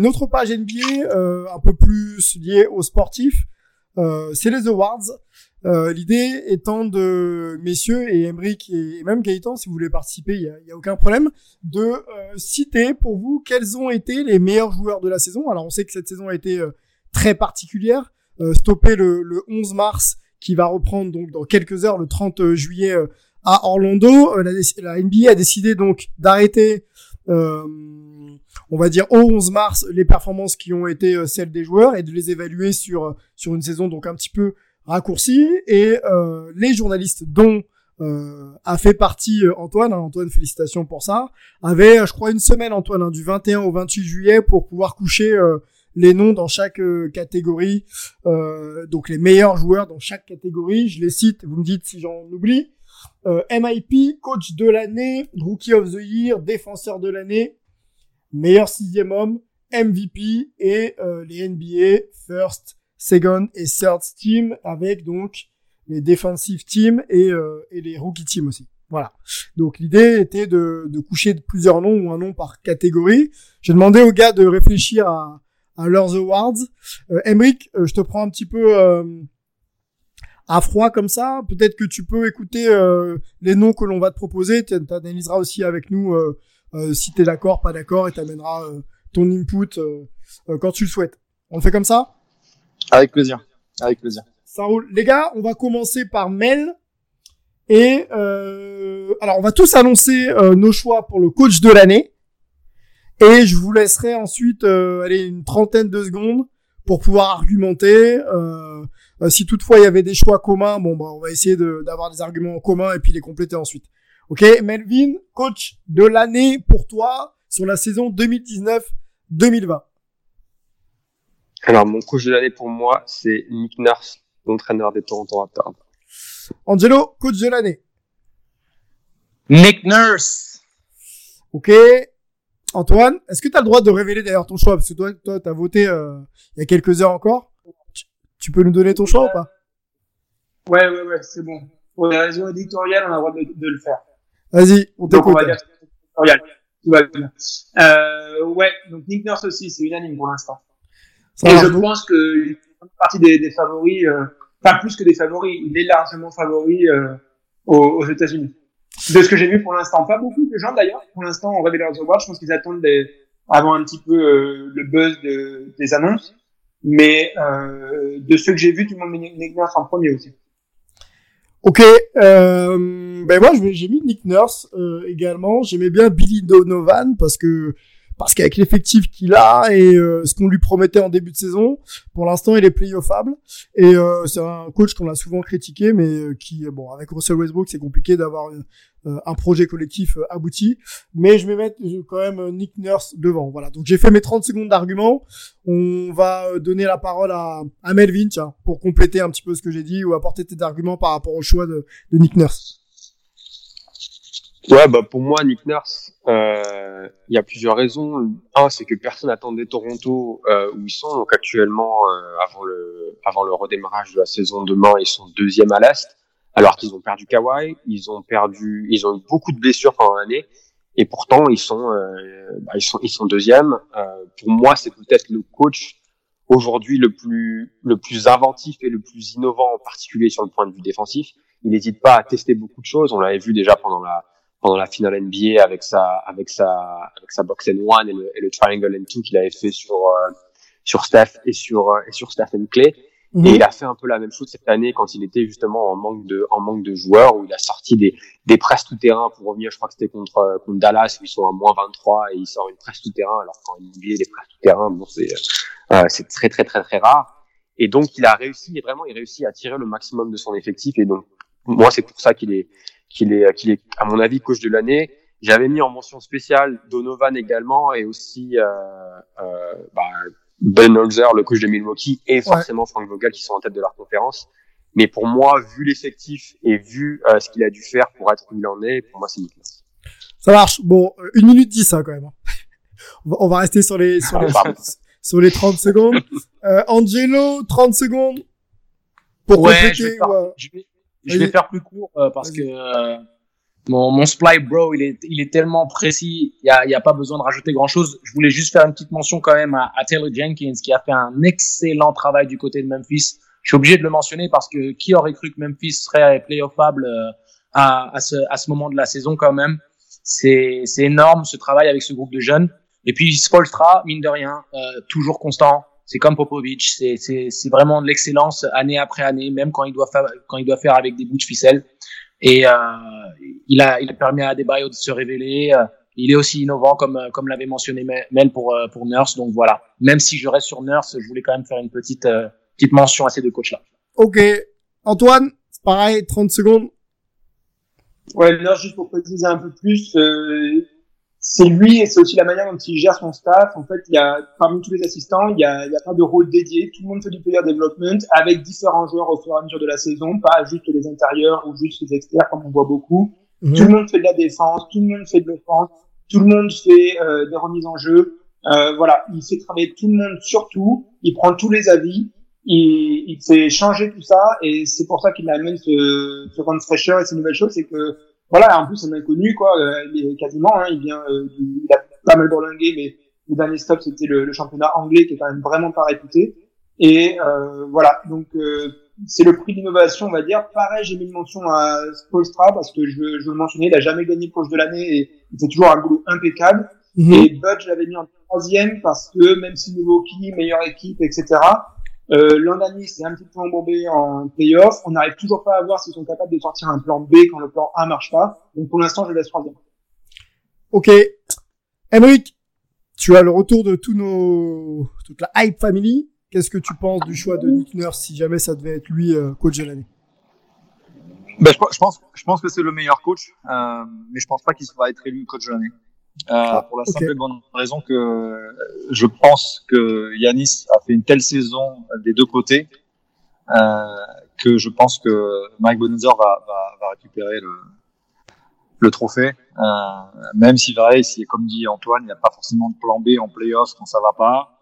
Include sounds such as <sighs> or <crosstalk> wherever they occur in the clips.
Une autre page NBA, euh, un peu plus liée aux sportifs, euh, c'est les awards. Euh, L'idée étant de, messieurs et Emric et même Gaëtan, si vous voulez participer, il y a, a, aucun problème, de euh, citer pour vous quels ont été les meilleurs joueurs de la saison. Alors on sait que cette saison a été euh, très particulière, euh, stoppée le, le 11 mars, qui va reprendre donc dans quelques heures, le 30 juillet à Orlando. La, la, NBA a décidé donc d'arrêter on va dire au 11 mars les performances qui ont été celles des joueurs et de les évaluer sur sur une saison donc un petit peu raccourcie et euh, les journalistes dont euh, a fait partie Antoine, hein, Antoine félicitations pour ça, avaient je crois une semaine Antoine hein, du 21 au 28 juillet pour pouvoir coucher euh, les noms dans chaque catégorie, donc les meilleurs joueurs dans chaque catégorie, je les cite, vous me dites si j'en oublie. MIP, coach de l'année, rookie of the year, défenseur de l'année, meilleur sixième homme, MVP et euh, les NBA first, second et third team avec donc les defensive teams et, euh, et les rookie teams aussi. Voilà. Donc l'idée était de, de coucher plusieurs noms ou un nom par catégorie. J'ai demandé aux gars de réfléchir à, à leurs awards. Euh, Emric, euh, je te prends un petit peu euh, à froid comme ça. Peut-être que tu peux écouter euh, les noms que l'on va te proposer. Tu analyseras aussi avec nous euh, si t'es d'accord, pas d'accord, et t'amèneras euh, ton input euh, quand tu le souhaites. On le fait comme ça? Avec plaisir, avec plaisir. Ça roule. Les gars, on va commencer par Mel. Et alors, on va tous annoncer nos choix pour le coach de l'année. Et je vous laisserai ensuite aller une trentaine de secondes pour pouvoir argumenter. Euh, si toutefois il y avait des choix communs, bon bah on va essayer d'avoir des arguments communs et puis les compléter ensuite. Ok, Melvin, coach de l'année pour toi sur la saison 2019-2020. Alors, mon coach de l'année pour moi, c'est Nick Nurse, l'entraîneur des Toronto Raptors. Angelo, coach de l'année. Nick Nurse. Ok. Antoine, est-ce que tu as le droit de révéler d'ailleurs ton choix? Parce que toi, toi, tu as voté euh, il y a quelques heures encore. Tu, tu peux nous donner ton choix ou pas? Ouais, ouais, ouais, c'est bon. Pour les raisons éditoriales, on a le droit de, de le faire. Vas-y, on t'écoute. Euh, ouais, donc Nick Nurse aussi, c'est unanime pour l'instant. Et je pense que fait partie des, des favoris, euh, pas plus que des favoris, il est largement favori euh, aux, aux États-Unis. De ce que j'ai vu pour l'instant, pas beaucoup de gens d'ailleurs. Pour l'instant, on révèle leurs awards. Je pense qu'ils attendent des, avant un petit peu euh, le buzz de, des annonces. Mais euh, de ceux que j'ai vus, tout le monde met Nick Nurse en premier aussi. Ok, euh, ben moi j'ai mis Nick Nurse euh, également. J'aimais bien Billy Donovan parce que parce qu'avec l'effectif qu'il a et euh, ce qu'on lui promettait en début de saison, pour l'instant il est playoffable et euh, c'est un coach qu'on a souvent critiqué, mais euh, qui bon avec Russell Westbrook c'est compliqué d'avoir un projet collectif abouti. Mais je vais mettre quand même Nick Nurse devant. Voilà, donc j'ai fait mes 30 secondes d'argument. On va donner la parole à, à Melvin, tiens, pour compléter un petit peu ce que j'ai dit ou apporter tes arguments par rapport au choix de, de Nick Nurse. Ouais, bah pour moi, Nick Nurse, il euh, y a plusieurs raisons. Un, c'est que personne n'attendait Toronto euh, où ils sont. Donc actuellement, euh, avant le avant le redémarrage de la saison demain, ils sont deuxième à l'est, alors qu'ils ont perdu Kawhi, ils ont perdu, ils ont eu beaucoup de blessures pendant l'année, et pourtant ils sont euh, bah, ils sont ils sont deuxième. Euh, pour moi, c'est peut-être le coach aujourd'hui le plus le plus inventif et le plus innovant, en particulier sur le point de vue défensif. Il n'hésite pas à tester beaucoup de choses. On l'avait vu déjà pendant la pendant la finale NBA avec sa avec sa avec sa box and one et le, et le triangle and two qu'il avait fait sur euh, sur Steph et sur euh, et sur Stephen Clay Et il a fait un peu la même chose cette année quand il était justement en manque de, en manque de joueurs, où il a sorti des, des presses tout terrain pour revenir. Je crois que c'était contre, contre Dallas où ils sont à moins 23 et il sort une presse tout terrain. Alors il NBA, les presses tout terrain, bon, c'est, euh, c'est très, très, très, très rare. Et donc il a réussi, et vraiment, il réussit à tirer le maximum de son effectif. Et donc, moi, c'est pour ça qu'il est, qu'il est, qu'il est, à mon avis, coach de l'année. J'avais mis en mention spéciale Donovan également et aussi euh, euh, bah, Ben Holzer, le coach de Milwaukee, et forcément Frank Vogel qui sont en tête de leur conférence. Mais pour moi, vu l'effectif et vu euh, ce qu'il a dû faire pour être où il en est, pour moi, c'est nickel. Ça marche. Bon, euh, une minute dix, hein, quand même. <laughs> On va, rester sur les, sur les, <laughs> sur les 30 secondes. Euh, Angelo, 30 secondes. Pour ouais, je vais, faire, je vais, je vais faire plus court euh, parce que mon, mon supply bro, il est, il est tellement précis, il y a, y a pas besoin de rajouter grand chose. Je voulais juste faire une petite mention quand même à, à, Taylor Jenkins qui a fait un excellent travail du côté de Memphis. Je suis obligé de le mentionner parce que qui aurait cru que Memphis serait playoffable euh, à, à, ce, à ce moment de la saison quand même. C'est, c'est énorme ce travail avec ce groupe de jeunes. Et puis Spolstra, mine de rien, euh, toujours constant. C'est comme Popovic, c'est, c'est, c'est vraiment de l'excellence année après année, même quand il doit faire, quand il doit faire avec des bouts de ficelle. Et euh, il a, il a permis à Adebayo de se révéler. Euh, il est aussi innovant, comme, euh, comme l'avait mentionné Mel pour, pour Nurse. Donc voilà. Même si je reste sur Nurse, je voulais quand même faire une petite, petite mention à ces deux coachs-là. Ok. Antoine, pareil, 30 secondes. Ouais, Nurse, juste pour préciser un peu plus, euh, c'est lui et c'est aussi la manière dont il gère son staff. En fait, il y a, parmi tous les assistants, il y a, il y a pas de rôle dédié. Tout le monde fait du player development avec différents joueurs au fur et à mesure de la saison, pas juste les intérieurs ou juste les externes comme on voit beaucoup. Mhm. Tout le monde fait de la défense, tout le monde fait de l'offense, tout le monde fait euh, des remises en jeu. Euh, voilà, il fait travailler tout le monde surtout. Il prend tous les avis. Il, il fait changer tout ça et c'est pour ça qu'il amène ce, ce run fraîcheur et ces nouvelles choses, c'est que voilà, en plus un inconnu quoi, euh, il est quasiment, hein, il vient, euh, il a pas mal bourlingué, mais le dernier stop c'était le, le, championnat anglais qui est quand même vraiment pas réputé. Et euh, voilà, donc euh, c'est le prix d'innovation, on va dire. Pareil, j'ai mis une mention à Spolstra parce que je, je le mentionnais, il a jamais gagné coach de l'année et il fait toujours un boulot impeccable. Mhm. Et Bud, je l'avais mis en troisième parce que même si Milwaukee, meilleure équipe, etc. Euh, L'an dernier, c'est un petit peu embourbé en playoff. On n'arrive toujours pas à voir s'ils sont capables de sortir un plan B quand le plan A marche pas. Donc pour l'instant, je laisse troisième. Ok. Emric, tu as le retour de tous nos, toute la hype family. Qu'est-ce que tu penses du choix de Nick Nurse si jamais ça devait être lui euh, coach de l'année? Ben, je, pense, je pense que c'est le meilleur coach, euh, mais je pense pas qu'il va être élu coach de l'année. Euh, ah, pour la simple et bonne raison que euh, je pense que Yanis a fait une telle saison des deux côtés euh, que je pense que Mike Bonenzer va, va, va récupérer le, le trophée. Euh, même si vrai, si comme dit Antoine, il n'y a pas forcément de plan B en playoff quand ça va pas.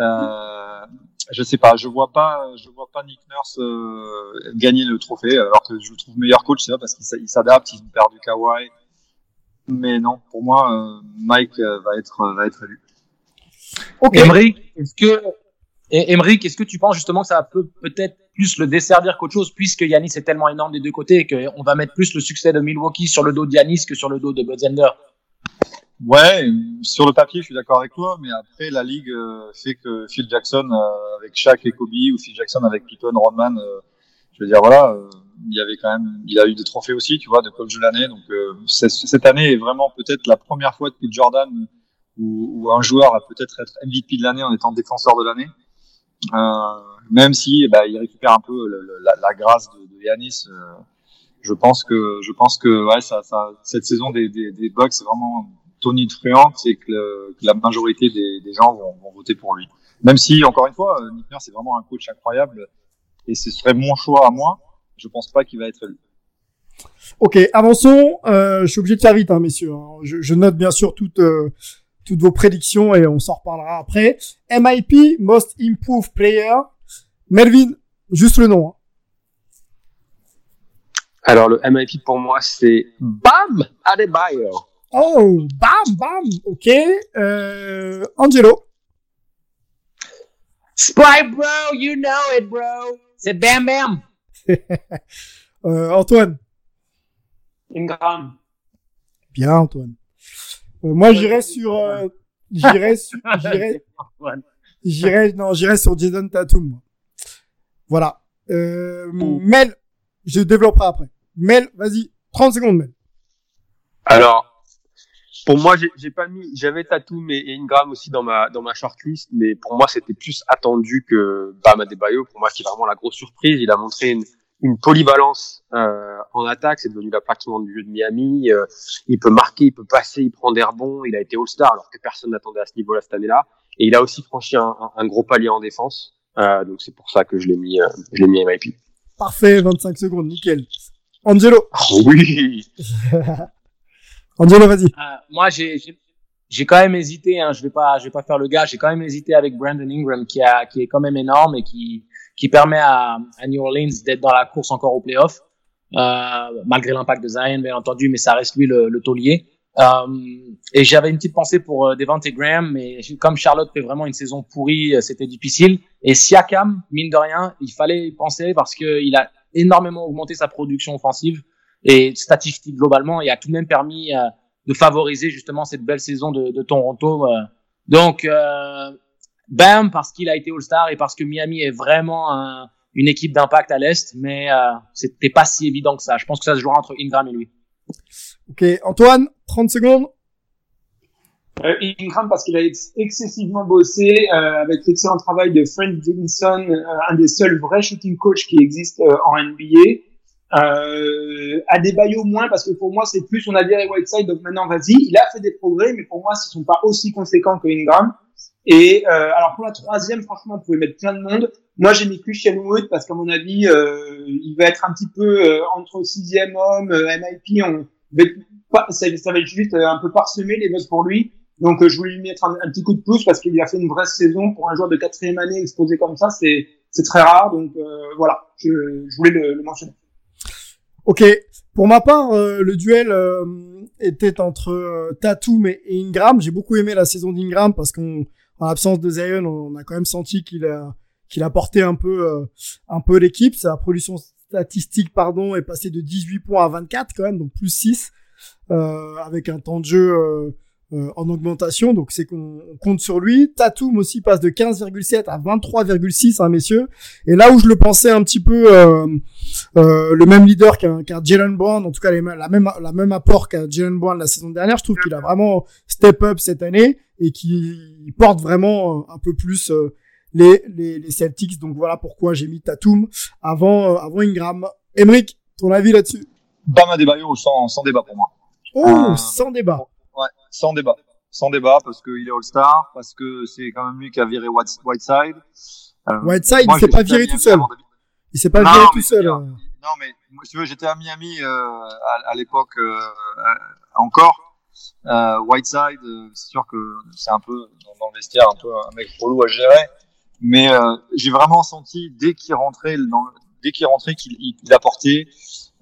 Euh, je sais pas, je vois pas, je vois pas Nick Nurse euh, gagner le trophée, alors que je le trouve meilleur coach, c'est parce qu'il s'adapte, ils ont perdu Kawhi, mais non, pour moi, euh, Mike euh, va être euh, va être élu. Ok. Emery, est-ce que Emery, est-ce que tu penses justement que ça peut peut-être plus le desservir qu'autre chose, puisque Yanis est tellement énorme des deux côtés et qu'on va mettre plus le succès de Milwaukee sur le dos de Yanis que sur le dos de Budzender Ouais, sur le papier, je suis d'accord avec toi, mais après, la ligue fait que Phil Jackson avec Shaq et Kobe, ou Phil Jackson avec Pippen, Rodman, je veux dire, voilà, il avait quand même, il a eu des trophées aussi, tu vois, de coach de l'année. Donc euh, cette année est vraiment peut-être la première fois depuis Jordan où, où un joueur va peut-être être MVP de l'année en étant défenseur de l'année. Euh, même si bah, il récupère un peu la, la, grâce de, de Yanis. Euh, je pense que je pense que ouais, ça, ça, cette saison des, des, des Bucks c'est vraiment tonitruante et que, que, la majorité des, des gens vont, vont, voter pour lui. Même si encore une fois, Nick c'est vraiment un coach incroyable et ce serait mon choix à moi je pense pas qu'il va être élu. Ok, avançons. Euh, je suis obligé de faire vite, hein, messieurs. Hein. Je, je, note bien sûr toutes euh, toutes vos prédictions et on s'en reparlera après. MIP, Most Improved Player. Melvin, juste le nom. Hein. Alors le MIP pour moi c'est Bam Adebayo. Oh, bam, bam. Ok. Euh, Angelo. Spy bro, you know it, bro. C'est Bam Bam. <laughs> euh, Antoine. Ingram. Bien, Antoine. Euh, moi, j'irai sur, euh, j'irai sur, <laughs> j'irai, j'irai, non, j'irai sur Jason Tatum. Voilà. Euh, Mel, je développerai après. Mel, vas-y, 30 secondes, Mel. Alors, pour moi, j'ai pas mis, j'avais Tatum et Ingram aussi dans ma dans ma shortlist, mais pour moi, c'était plus attendu que Bam Adebayo. Pour moi, c'est vraiment la grosse surprise. Il a montré une, une polyvalence euh, en attaque, c'est devenu la du jeu de Miami. Euh, il peut marquer, il peut passer, il prend des rebonds. Il a été All-Star alors que personne n'attendait à ce niveau-là cette année-là. Et il a aussi franchi un, un, gros palier en défense. Euh, donc c'est pour ça que je l'ai mis, euh, je l'ai mis MIP. Parfait, 25 secondes, nickel. Angelo. Oh, oui. <laughs> Angelo, vas-y. Euh, moi, j'ai, j'ai quand même hésité. Hein, je vais pas, je vais pas faire le gars. J'ai quand même hésité avec Brandon Ingram, qui a, qui est quand même énorme et qui, qui permet à, à New Orleans d'être dans la course encore au playoff, euh, malgré l'impact de Zion, bien entendu, mais ça reste lui le, le taulier. Euh, et j'avais une petite pensée pour euh, Devante Graham, mais comme Charlotte fait vraiment une saison pourrie, euh, c'était difficile. Et Siakam, mine de rien, il fallait y penser parce qu'il a énormément augmenté sa production offensive et statistique globalement, et a tout de même permis euh, de favoriser justement cette belle saison de, de Toronto. Donc, euh, bam, parce qu'il a été All-Star et parce que Miami est vraiment un, une équipe d'impact à l'Est, mais euh, c'était pas si évident que ça. Je pense que ça se jouera entre Ingram et lui. Ok, Antoine, 30 secondes. Euh, Ingram parce qu'il a excessivement bossé euh, avec l'excellent travail de Frank Davidson, euh, un des seuls vrais shooting coach qui existe euh, en NBA. Euh, Adebayo moins parce que pour moi c'est plus on a viré Whiteside donc maintenant vas-y. Il a fait des progrès mais pour moi ce sont pas aussi conséquents que Ingram. Et euh, alors pour la troisième franchement on pouvait mettre plein de monde. Moi j'ai mis Christian Wood parce qu'à mon avis euh, il va être un petit peu euh, entre sixième homme, MIP. On ça, ça va être juste un peu parsemé les votes pour lui. Donc euh, je voulais lui mettre un, petit coup de pouce parce qu'il a fait une vraie saison pour un joueur de quatrième année exposé comme ça, c'est c'est très rare. Donc euh, voilà, je, je voulais le, le, mentionner. Ok, pour ma part, euh, le duel était entre Tatum et, Ingram. J'ai beaucoup aimé la saison d'Ingram parce qu'en l'absence de Zion, on a quand même senti qu'il a qu'il a porté un peu un peu l'équipe. Sa production statistique, pardon, est passée de 18 points à 24 quand même, donc plus 6 avec un temps de jeu euh, en augmentation, donc c'est qu'on compte sur lui. Tatum aussi passe de 15,7 à 23,6, hein, messieurs. Et là où je le pensais un petit peu euh, euh, le même leader qu'un qu'un Jalen Brown, en tout cas la même la même apport qu'un Jalen Brown la saison dernière, je trouve qu'il a vraiment step up cette année et qu'il porte vraiment un peu plus les, les, les Celtics. Donc voilà pourquoi j'ai mis Tatum avant avant Ingram. Emric, ton avis là-dessus? Bama Debayo sans sans débat pour moi. Oh, sans débat. Sans débat. Sans débat, parce qu'il est All-Star, parce que c'est quand même lui qui a viré Whiteside. Euh, Whiteside, il s'est pas viré tout seul. Il s'est pas viré tout seul. Hein. Non, mais moi, tu veux, j'étais à Miami euh, à, à l'époque euh, encore. Euh, Whiteside, euh, c'est sûr que c'est un peu dans, le vestiaire un peu un mec relou à gérer, mais euh, j'ai vraiment senti dès qu'il rentrait, dans, dès qu'il rentrait qu'il il apportait.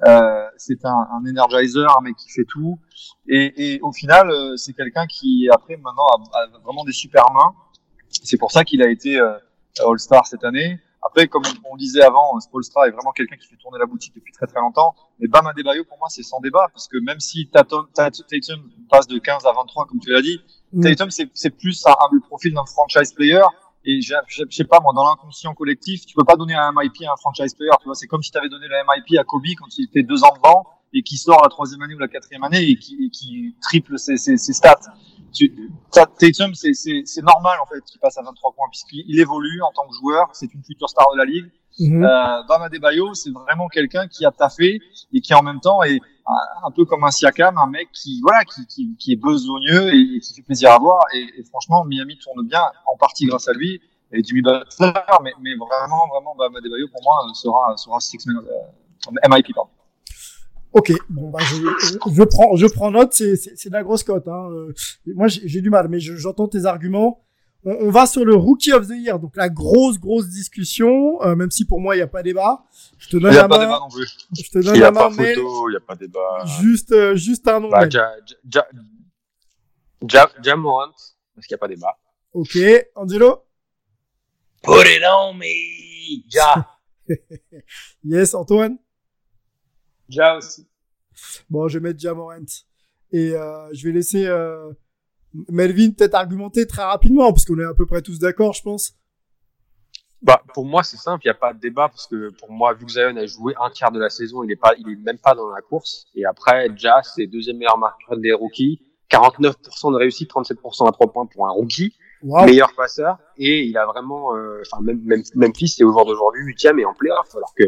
Euh, c'est un, un energizer, un mec qui fait tout. Et, et au final, euh, c'est quelqu'un qui après maintenant a, a, vraiment des super mains. C'est pour ça qu'il a été euh, All-Star cette année. Après, comme on disait avant, Spolstra est vraiment quelqu'un qui fait tourner la boutique depuis très très longtemps. Mais Bam Adebayo, pour moi, c'est sans débat, parce que même si Tatum, Tatum passe de 15 à 23, comme tu l'as dit, mm. Tatum, c'est plus un, un, le profil d'un franchise player. Et je, je, sais pas, moi, dans l'inconscient collectif, tu peux pas donner un MIP à un franchise player. Tu vois, c'est comme si tu avais donné le MIP à Kobe quand il était deux ans devant et qui sort la troisième année ou la quatrième année et qui, et qui triple ses, ses, ses stats. Tu, Tatum, c'est normal en fait qu'il passe à 23 points puisqu'il évolue en tant que joueur. C'est une future star de la ligue. Mm -hmm. euh, Bam Adebayo, c'est vraiment quelqu'un qui a taffé et qui en même temps est un peu comme un Siakam, un mec qui voilà qui, qui, qui est besogneux et qui fait plaisir à voir. Et, franchement, Miami tourne bien en partie grâce à lui et Jimmy Butler, mais, mais vraiment vraiment Bam Adebayo pour moi sera sera six man, euh, MIP pardon. Ok, bon bah je, je prends je prends note, c'est c'est de la grosse cote. Hein. Euh, moi j'ai du mal, mais j'entends tes arguments. On, on, va sur le Rookie of the Year, donc la grosse grosse discussion, euh, même si pour moi il y a pas débat. Je te donne y a la pas main. Débat non plus. Je te donne la main, mais il y a pas débat. Juste euh, juste un nom. Bah, ja, ja, ja, Jamorant, parce qu'il y a pas débat. Ok, Angelo? Put it on me, Ja. <laughs> yes, Antoine? Ja aussi. Bon, je vais mettre Jamorant. Et euh, je vais laisser euh, Melvin peut-être argumenter très rapidement, parce qu'on est à peu près tous d'accord, je pense. bah, pour moi, c'est simple, il n'y a pas de débat parce que pour moi, vu que Zion a joué un tiers de la saison, il est pas, il est même pas dans la course. Et après, Jazz, c'est deuxième meilleur marqueur des rookies, 49% de réussite, 37% à trois points pour un rookie, meilleur passeur. Et il a vraiment, euh, enfin, même, même Memphis, c'est au jour d'aujourd'hui huitième et en playoff, alors que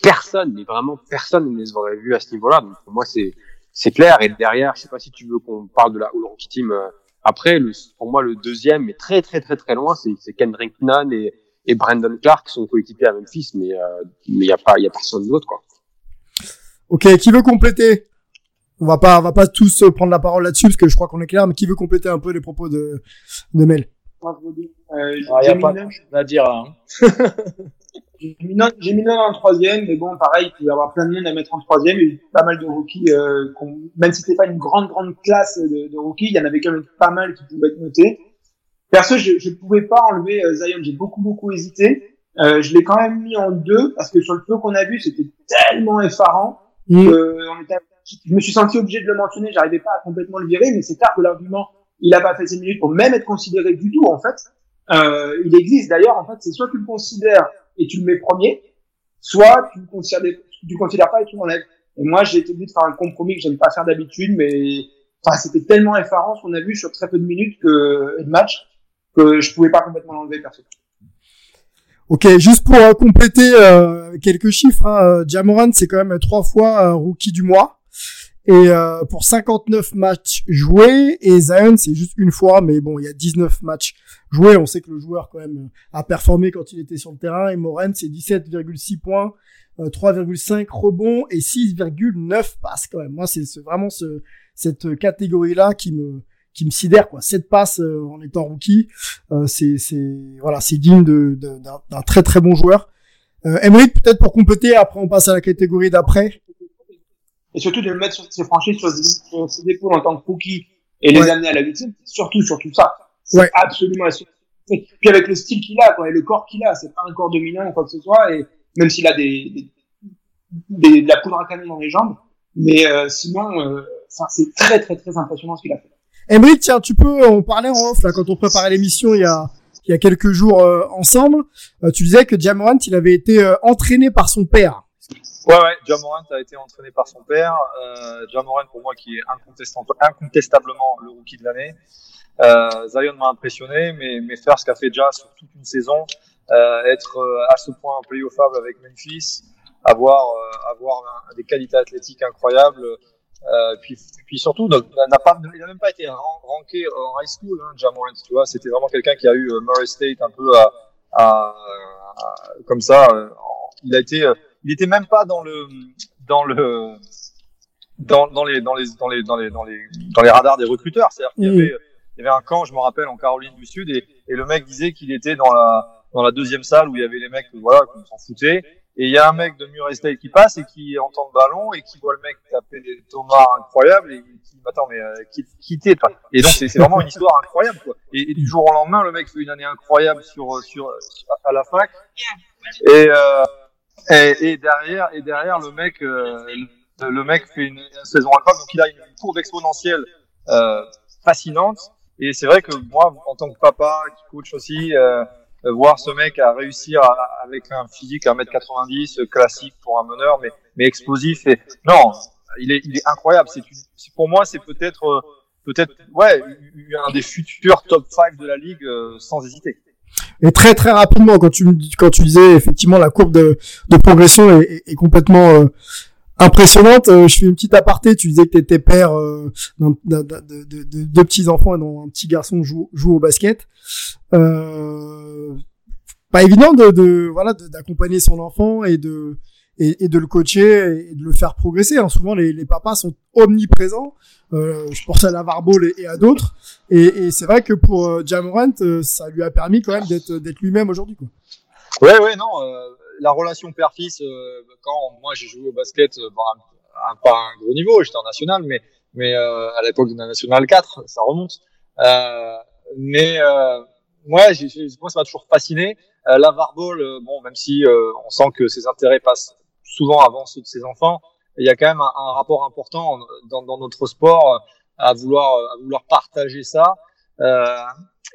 personne, mais vraiment personne ne les aurait vus à ce niveau-là. Donc pour moi, c'est c'est clair. Et derrière, je sais pas si tu veux qu'on parle de la All Rookie Team. Euh, après, le, pour moi, le deuxième, mais très très très très loin, c'est Kendrick Nunn et et Brandon Clark sont coéquipiers à Memphis, mais euh, mais il y a pas il y a personne d'autre quoi. Ok, qui veut compléter? On va pas on va pas tous prendre la parole là-dessus parce que je crois qu'on est clair, mais qui veut compléter un peu les propos de de Mel? Euh, ah, y a pas à dire. Hein. <laughs> J'ai mis Nunn en troisième, mais bon, pareil, il peut y avoir plein de monde à mettre en troisième. Il y a eu pas mal de rookies, euh, même si c'était pas une grande, grande classe de, de, rookies, il y en avait quand même pas mal qui pouvaient être notés. Perso, je ne pouvais pas enlever euh, Zion, j'ai beaucoup beaucoup hésité. Euh, je l'ai quand même mis en deux parce que sur le peu qu'on a vu, c'était tellement effarant. Mm. on était, je me suis senti obligé de le mentionner, j'arrivais pas à complètement le virer, mais c'est clair que l'argument, il a pas fait ses minutes pour même être considéré du tout en fait. Euh, il existe d'ailleurs en fait, c'est soit tu le considères et tu le mets premier, soit tu le considères, le considères pas et tu l'enlèves. Et moi, j'ai été obligé de faire un compromis que j'aime pas faire d'habitude, mais enfin, c'était tellement effarant ce qu'on a vu sur très peu de minutes que, de match que je pouvais pas complètement l'enlever perso. Ok, juste pour euh, compléter euh, quelques chiffres, hein, euh, Jamoran c'est quand même trois fois rookie du mois et pour 59 matchs joués et Zion c'est juste une fois, mais bon il y a 19 matchs joués, on sait que le joueur quand même a performé quand il était sur le terrain et Moran c'est 17,6 points, 3,5 rebonds et 6,9 passes quand même. Moi c'est vraiment ce, cette catégorie là qui me qui me sidère quoi. Cette passe euh, en étant rookie, euh, c'est c'est voilà, c'est digne de d'un très très bon joueur. Euh, peut-être pour compléter, après on passe à la catégorie d'après. Et surtout de le mettre sur ses franchises, sur, ses épaules en tant que rookie et les amener à la huitième, surtout surtout ça. C'est absolument Et puis avec le style qu'il a, quoi, et le corps qu'il a, c'est pas un corps dominant ou quoi que ce soit, et même s'il a des, des, de la poudre à canon dans les jambes, mais euh, sinon, euh, c'est très très très impressionnant ce qu'il a fait. Emery, tiens, tu peux, on parlait en off là quand on préparait l'émission il y a il y a quelques jours euh, ensemble. Euh, tu disais que Jamorant, il avait été euh, entraîné par son père. Ouais, ouais, Jamorant a été entraîné par son père. Euh, Jamorant, pour moi, qui est incontestablement le rookie de l'année. Euh, Zion m'a impressionné, mais, mais faire ce qu'a fait Jazz sur toute une saison, être à ce point playoffable avec Memphis, avoir, avoir des qualités athlétiques incroyables, euh, puis, puis surtout, n'a pas, il n'a même pas été ranké en high school, hein, Jamorant, tu vois. C'était vraiment quelqu'un qui a eu euh, Murray State un peu à, à, comme ça. Euh, il a été, euh, il était même pas dans le, dans le, dans, dans les, dans les, dans les, dans les, dans les, dans les radars des recruteurs. C'est-à-dire qu'il y avait, il y avait un camp, je me rappelle, en Caroline du Sud, et, et le mec disait qu'il était dans la, dans la deuxième salle où il y avait les mecs, voilà, qu'on s'en foutait et il y a un mec de Murray State qui passe et qui entend le ballon et qui voit le mec taper des tomates incroyables et qui dit attends mais euh, quittez toi. Et donc c'est vraiment une histoire incroyable quoi. Et, du jour au lendemain le mec fait une année incroyable sur sur, à la fac et, euh, et, et derrière et derrière le mec euh, le, mec fait une, saison incroyable donc il a une courbe exponentielle euh, fascinante et c'est vrai que moi en tant que papa qui coach aussi euh, euh, voir ce mec à réussir avec un physique à 1m90 euh, classique pour un meneur, mais, mais explosif. Et non, il est, il est incroyable. C'est pour moi, c'est peut-être euh, peut-être ouais un des futurs top 5 de la ligue sans hésiter. Et très très rapidement, quand tu quand tu disais effectivement la courbe de, progression est, complètement impressionnante. je fais une petite aparté. Tu disais que tu étais père euh, de, de, petits enfants et dont un petit garçon joue, joue au basket. Euh, pas évident de, de voilà d'accompagner son enfant et de et, de le coacher et de le faire progresser. Hein. Souvent, les, les, papas sont omniprésents. Euh, je pense à Lavarbeau et, à d'autres. Et, et c'est vrai que pour euh, Jamorant, euh, ça lui a permis quand même d'être d'être lui-même aujourd'hui. Quoi. Ouais, ouais, non. Euh, la relation père-fils, quand moi j'ai joué au basket, bon, un, pas à un gros niveau, j'étais en national, mais mais à l'époque de la national 4, ça remonte. mais moi, moi, ça m'a toujours fasciné. Euh, la euh, bon, même si euh, on sent que ses intérêts passent souvent avant ceux de ses enfants, il y a quand même un, un rapport important dans, dans, notre sport à vouloir, à vouloir partager ça.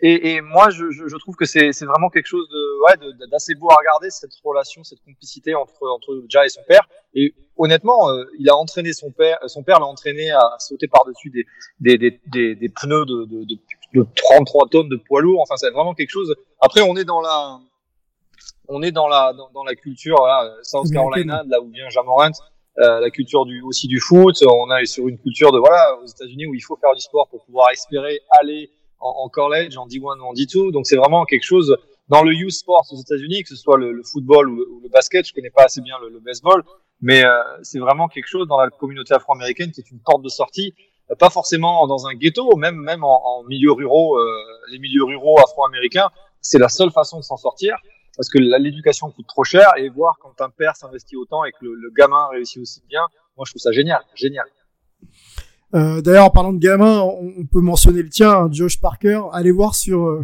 et, et, moi, je, je, je trouve que c'est vraiment quelque chose de ouais, d'assez beau à regarder cette relation, cette complicité entre entre Ja et son père. Et honnêtement, euh, il a entraîné son père, son père l'a entraîné à sauter par-dessus des des, des, des, des, pneus de, de, de, de 33 tonnes de poids lourd. Enfin, c'est vraiment quelque chose. Après, on est dans la on est dans la dans, dans la culture voilà, South Carolina, de là où vient Jamorant. Euh, la culture du aussi du foot. On est sur une culture de voilà aux États-Unis où il faut faire du sport pour pouvoir espérer aller en, college, en D1 ou en D2. Donc c'est vraiment quelque chose dans le youth sport aux États-Unis, que ce soit le, football ou le, basket. Je connais pas assez bien le, baseball, mais euh, c'est vraiment quelque chose dans la communauté afro-américaine qui est une porte de sortie. Euh, pas forcément dans un ghetto, même même en, en milieu ruraux, euh, les milieux ruraux afro-américains, c'est la seule façon de s'en sortir parce que l'éducation coûte trop cher et voir quand un père s'investit autant et que le, le, gamin réussit aussi bien, moi je trouve ça génial, génial. Euh, D'ailleurs, en parlant de gamin, on, peut mentionner le tien, hein, Josh Parker. Allez voir sur euh,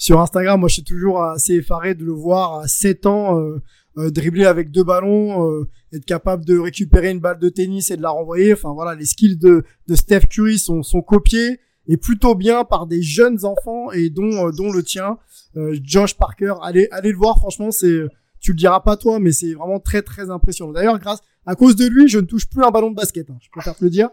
sur Instagram. Moi, je suis toujours assez effaré de le voir à 7 ans euh, euh, dribbler avec deux ballons, euh, être capable de récupérer une balle de tennis et de la renvoyer. Enfin voilà, les skills de, de Steph Curry sont, sont copiés et plutôt bien par des jeunes enfants et dont dont le tien, Josh Parker. Allez allez le voir. Franchement, c'est tu le diras pas toi, mais c'est vraiment très très impressionnant. D'ailleurs, grâce à cause de lui, je ne touche plus un ballon de basket. Hein, je préfère te le dire.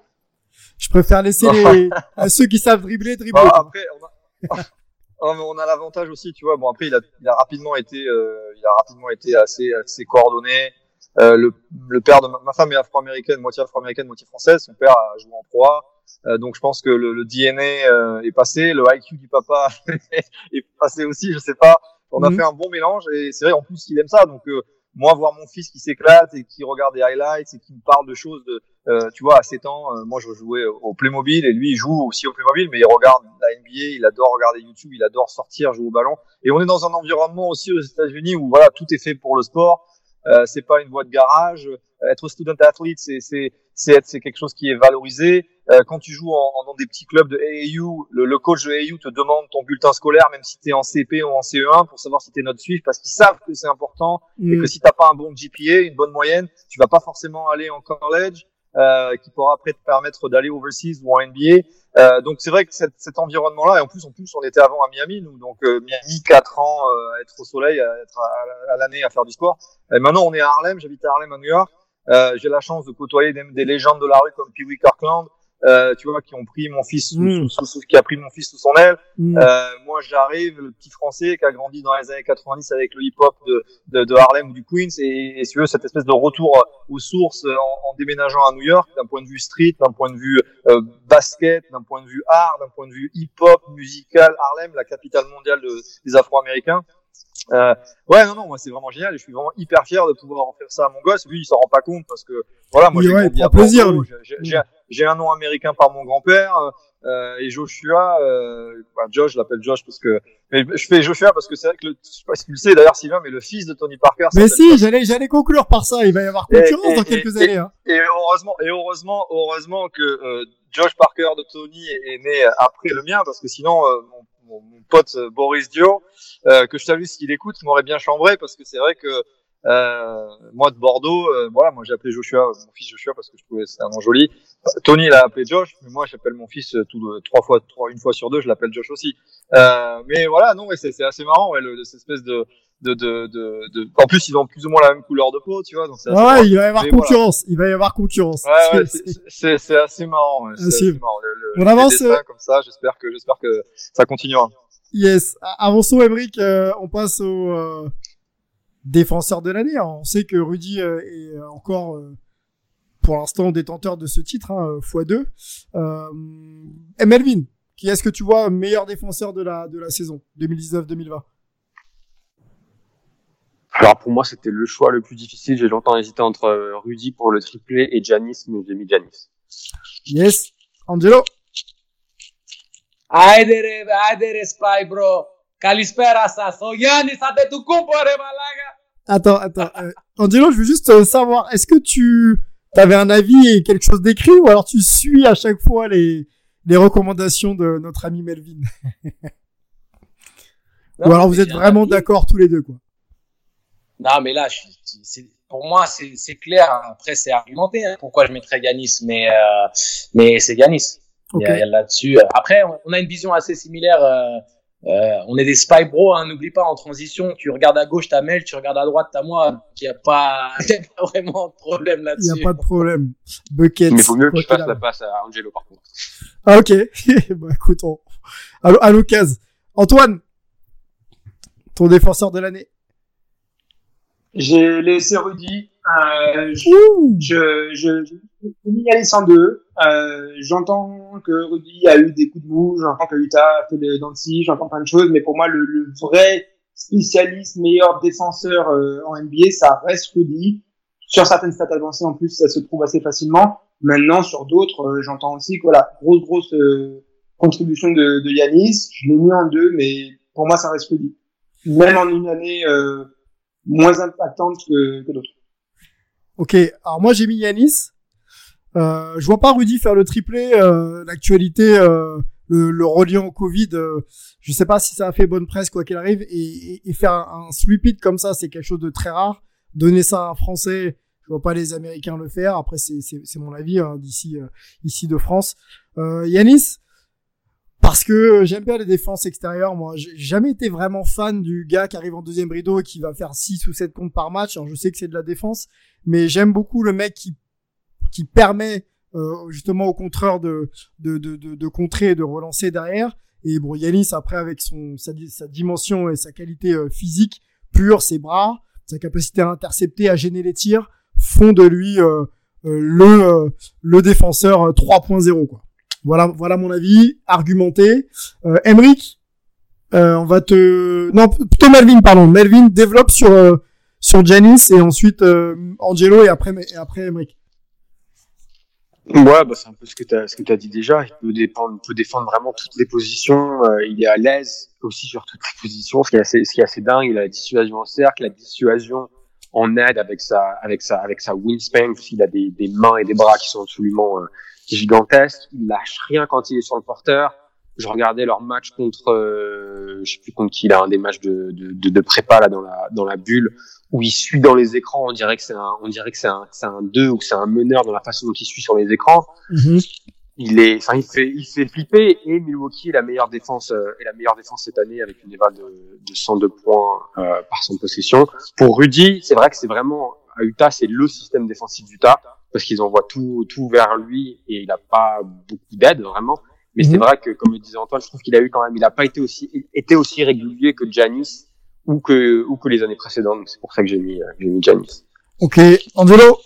Je préfère laisser les, <laughs> à ceux qui savent dribbler, dribbler. après, on a, <laughs> on a l'avantage aussi, tu vois. Bon, après, il a, il a rapidement été, euh, il a rapidement été assez, assez coordonné. Euh, le, le, père de ma, femme est afro-américaine, moitié afro-américaine, moitié française. Son père a joué en proie. Euh, donc je pense que le, le DNA euh, est passé, le IQ du papa <laughs> est passé aussi, je sais pas. On a mhm. fait un bon mélange et c'est vrai en plus il aime ça. Donc euh, moi voir mon fils qui s'éclate et qui regarde des highlights et qui me parle de choses de euh, tu vois à 7 ans euh, moi je jouais au Playmobil et lui il joue aussi au Playmobil mais il regarde la NBA il adore regarder YouTube il adore sortir jouer au ballon et on est dans un environnement aussi aux États-Unis où voilà tout est fait pour le sport euh, c'est pas une voie de garage. Être student athlete, c'est c'est c'est quelque chose qui est valorisé. Euh, quand tu joues en, dans des petits clubs de AAU, le, le, coach de AAU te demande ton bulletin scolaire, même si tu es en CP ou en CE1, pour savoir si tu es note suivre, parce qu'ils savent que c'est important et mm. que si t'as pas un bon GPA, une bonne moyenne, tu vas pas forcément aller en college euh, qui pourra après te permettre d'aller overseas ou en NBA. Euh, donc c'est vrai que cet, cet environnement-là, et en plus, en plus, on était avant à Miami, nous, donc euh, Miami, quatre ans euh, à être au soleil, à être à, l'année à faire du sport. Et maintenant, on est à Harlem, j'habite à Harlem, à New York. Euh, J'ai la chance de côtoyer des, des, légendes de la rue comme Pee Wee Kirkland, euh, tu vois, qui ont pris mon fils, sous, mm. sous, sous, qui a pris mon fils sous son aile. Mm. Euh, moi, j'arrive, le petit français qui a grandi dans les années 90 avec le hip-hop de, de, de, Harlem ou du Queens, et, et si tu veux, cette espèce de retour aux sources en, en déménageant à New York, d'un point de vue street, d'un point de vue euh, basket, d'un point de vue art, d'un point de vue hip-hop, musical, Harlem, la capitale mondiale de, des Afro-Américains. Euh, ouais, non, non, moi c'est vraiment génial et je suis vraiment hyper fier de pouvoir offrir ça à mon gosse. Lui, il s'en rend pas compte parce que voilà, moi j'ai ouais, plaisir. J'ai un nom américain par mon grand-père euh, et Joshua. Euh, bah, Josh, je l'appelle Josh parce que mais je fais Joshua parce que c'est vrai que le, je sais pas si tu le sais d'ailleurs Sylvain, mais le fils de Tony Parker. Mais si, j'allais j'allais conclure par ça. Il va y avoir concurrence dans quelques années. Hein. Et, heureusement, et heureusement, heureusement que euh, Josh Parker de Tony est, né après le mien parce que sinon euh, mon mon, pote euh, Boris Dio, euh, que je salue s'il écoute, m'aurait bien chambré parce que c'est vrai que euh, moi de Bordeaux, euh, voilà, moi j'ai appelé Joshua, mon fils Joshua parce que je trouvais c'est un nom joli. Tony l'a appelé Josh, mais moi j'appelle mon fils tout trois fois, trois, une fois sur deux, je l'appelle Josh aussi. Euh, mais voilà, non, mais c'est, assez marrant, ouais, le, cette espèce de, de, de, En plus, ils ont plus ou moins la même couleur de peau, tu vois. Donc ouais, il va y avoir concurrence. Il va y avoir concurrence. Ouais, ouais, c'est, assez marrant. c'est assez marrant. Le, On avance. Comme ça, j'espère que, j'espère que ça continuera. Yes. Avançons, Emric. Euh, on passe au euh, défenseur de l'année. On sait que Rudy euh, est encore, euh, pour l'instant, détenteur de ce titre, hein, x2. Euh, Melvin, qui est-ce que tu vois meilleur défenseur de la, de la saison 2019-2020 alors pour moi, c'était le choix le plus difficile. J'ai longtemps hésité entre Rudy pour le triplé et Janis, mais j'ai mis Janis. Yes. Angelo Άιντε ρε, spy bro. Καλησπέρα σας. Ο Γιάννης Αντετουκούμπο ρε μαλάκα. Attends, attends. Euh, Angelo, je veux juste euh, savoir, est-ce que tu avais un avis et quelque chose d'écrit ou alors tu suis à chaque fois les, les recommandations de notre ami Melvin? <laughs> Ou alors vous êtes vraiment d'accord tous les deux quoi? Non mais là, je, pour moi c'est clair. Après c'est argumenté hein, pourquoi je mettrais Yanis, mais euh, mais c'est Yanis. Il y a, là-dessus. Après, on a une vision assez similaire. Euh, euh, on est des spy bro, hein, n'oublie pas en transition, tu regardes à gauche ta Mel, tu regardes à droite ta moi, il n'y a pas, <laughs> y a pas vraiment de problème là-dessus. Il n'y a pas de problème. Bucket. Mais il faut mieux que je fasse la passe à Angelo par contre. Ah ok. <laughs> bah écoute, on... à l'occasion. Antoine, ton défenseur de l'année. J'ai laissé Rudy. Euh, je, je, je, je, mis Yanis en deux. Euh, j'entends que Rudy a eu des coups de mou, j'entends que Utah a fait le Dancy, j'entends plein de choses, mais pour moi, le, le vrai spécialiste, meilleur défenseur euh, en NBA, ça reste Rudy. Sur certaines stats avancées, en plus, ça se trouve assez facilement. Maintenant, sur d'autres, euh, j'entends aussi que voilà, grosse, grosse euh, contribution de, de Yanis. Je l'ai mis en deux, mais pour moi, ça reste Rudy. Même en une année moins impactante que, que d'autres. Ok, alors moi j'ai mis Yanis. Euh, je vois pas Rudy faire le triplé. Euh, L'actualité, euh, le, le reliant au Covid, euh, je sais pas si ça a fait bonne presse quoi qu'il arrive. Et, et, faire un, un sweep it comme ça, c'est quelque chose de très rare. Donner ça à un Français, je vois pas les Américains le faire. Après, c'est mon avis hein, d'ici euh, ici de France. Euh, Yanis, parce que j'aime bien les défenses extérieures. Moi, j'ai jamais été vraiment fan du gars qui arrive en deuxième rideau et qui va faire 6 ou 7 comptes par match. Alors, je sais que c'est de la défense, mais j'aime beaucoup le mec qui qui permet euh, justement au contreur de de, de, de, de contrer et de relancer derrière. Et bon, Yanis après avec son sa, sa dimension et sa qualité euh, physique pure, ses bras, sa capacité à intercepter, à gêner les tirs, font de lui euh, euh le euh, le défenseur 3.0 quoi. Voilà, voilà mon avis, argumenté. Euh, Emric, euh, on va te, non plutôt Melvin, pardon. Melvin développe sur euh, sur Janice et ensuite euh, Angelo et après et après Emric. Ouais, bah c'est un peu ce que tu as, ce que as dit déjà. Il peut défendre, peut défendre vraiment toutes les positions. Il est à l'aise aussi sur toutes les positions. Ce qui est assez, ce qui est assez dingue, il a la dissuasion en cercle, la dissuasion en aide avec sa, avec sa, avec sa wingspan, parce a des, des mains et des bras qui sont absolument gigantesque. Il lâche rien quand il est sur le porteur. Je regardais leur match contre, euh, je sais plus contre qui, a un des matchs de, de, de, prépa là dans la dans la bulle où il suit dans les écrans. On dirait que c'est un, on dirait que c'est un, c'est un 2 ou que c'est un meneur dans la façon dont il suit sur les écrans. Mm-hmm. Il est, enfin, il fait, il fait flipper et Milwaukee est la meilleure défense, euh, est la meilleure défense cette année avec une éval de, de 102 points euh, par son possession. Pour Rudy, c'est vrai que c'est vraiment à Utah, c'est le système défensif d'Utah parce qu'ils envoient tout, tout vers lui et il n'a pas beaucoup d'aide vraiment. Mais c'est mhm. vrai que, comme le disait Antoine, je trouve qu'il a eu quand même, il n'a pas été aussi, été aussi régulier que Janis ou que, ou que les années précédentes. C'est pour ça que j'ai mis, j'ai mis Janis. Ok, Angelo.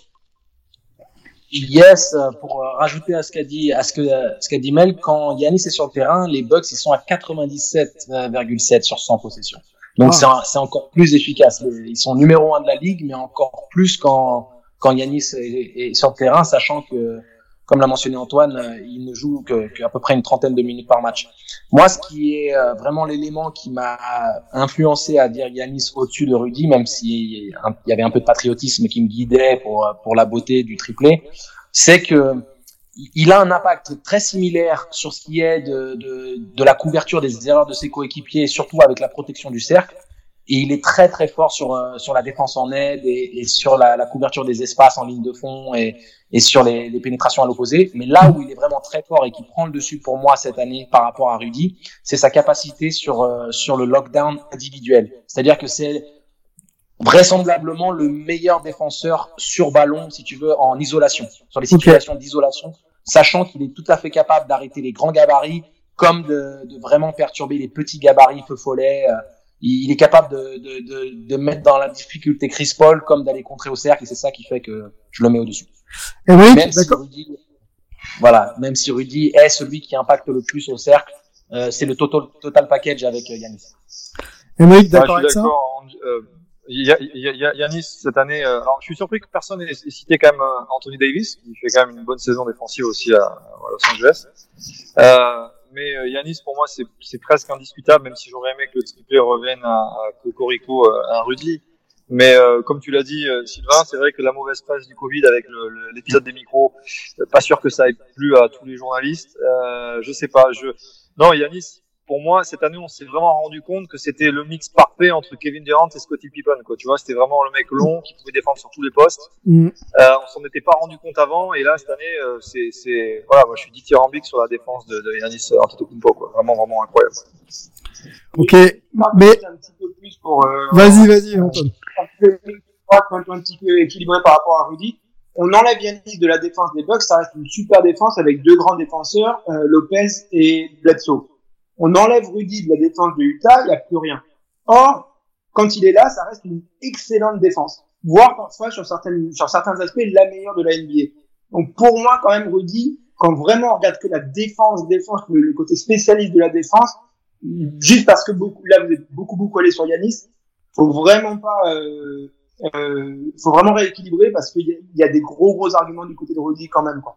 Yes, pour rajouter à ce qu'a dit, à ce que, ce qu'a dit Mel, quand Yanis est sur le terrain, les Bucks, ils sont à 97,7 sur 100 possessions. Donc ah. c'est encore plus efficace. Ils sont numéro un de la ligue, mais encore plus quand, quand Yanis est, sur le terrain, sachant que, comme l'a mentionné Antoine, euh, il ne joue qu'à peu près une trentaine de minutes par match. Moi, ce qui est euh, vraiment l'élément qui m'a influencé à dire Yanis au-dessus de Rudy, même s'il y avait un peu de patriotisme qui me guidait pour, pour la beauté du triplé, c'est que il a un impact très similaire sur ce qui est de, de, de la couverture des erreurs de ses coéquipiers, surtout avec la protection du cercle et il est très très fort sur euh, sur la défense en aide et, et sur la, la, couverture des espaces en ligne de fond et, et sur les, les, pénétrations à l'opposé. Mais là où il est vraiment très fort et qui prend le dessus pour moi cette année par rapport à Rudy, c'est sa capacité sur euh, sur le lockdown individuel. C'est-à-dire que c'est vraisemblablement le meilleur défenseur sur ballon, si tu veux, en isolation, sur les situations d'isolation, sachant qu'il est tout à fait capable d'arrêter les grands gabarits comme de, de vraiment perturber les petits gabarits feu follet. Euh, il, est capable de, de, de, de, mettre dans la difficulté Chris Paul comme d'aller contrer au cercle et c'est ça qui fait que je le mets au-dessus. Et oui, même si Rudy, voilà, même si Rudy est celui qui impacte le plus au cercle, euh, c'est le total, total package avec euh, Yanis. Et oui, d'accord avec ça euh, Yanis cette année, euh, alors je suis surpris que personne n'ait cité quand même euh, Anthony Davis, qui fait quand même une bonne saison défensive aussi à, à Los Angeles. Euh, mais euh, Yanis pour moi c'est presque indiscutable, même si j'aurais aimé que le triplé revienne à, à Cocorico, euh, à Rudy. Mais euh, comme tu l'as dit, Sylvain, c'est vrai que la mauvaise presse du Covid avec l'épisode des micros, pas sûr que ça ait plu à tous les journalistes. Euh, je sais pas. Je non, Yanis, pour moi, cette année, on s'est vraiment rendu compte que c'était le mix parfait entre Kevin Durant et Scottie Pippen. Quoi. Tu vois, c'était vraiment le mec long qui pouvait défendre sur tous les postes. Mm. Euh, on s'en était pas rendu compte avant, et là cette année, euh, c'est, voilà, moi je suis dithyrambique sur la défense de, de Yanis Antetokounmpo. Quoi. Vraiment, vraiment incroyable. Ok, mais euh, vas-y, vas-y, Antoine. Un petit peu équilibré par rapport à Rudy. On enlève Yannis de la défense des Bucks, ça reste une super défense avec deux grands défenseurs, euh, Lopez et Bledsoe. On enlève Rudy de la défense de Utah, il n'y a plus rien. Or, quand il est là, ça reste une excellente défense, voire parfois sur certains sur certains aspects la meilleure de la NBA. Donc pour moi, quand même, Rudy, quand vraiment on regarde que la défense, défense, le, côté spécialiste de la défense, juste parce que beaucoup, là vous êtes beaucoup beaucoup allé sur Yanis, faut vraiment pas, euh, euh, faut vraiment rééquilibrer parce qu'il y, y, a des gros gros arguments du côté de Rudy quand même quoi.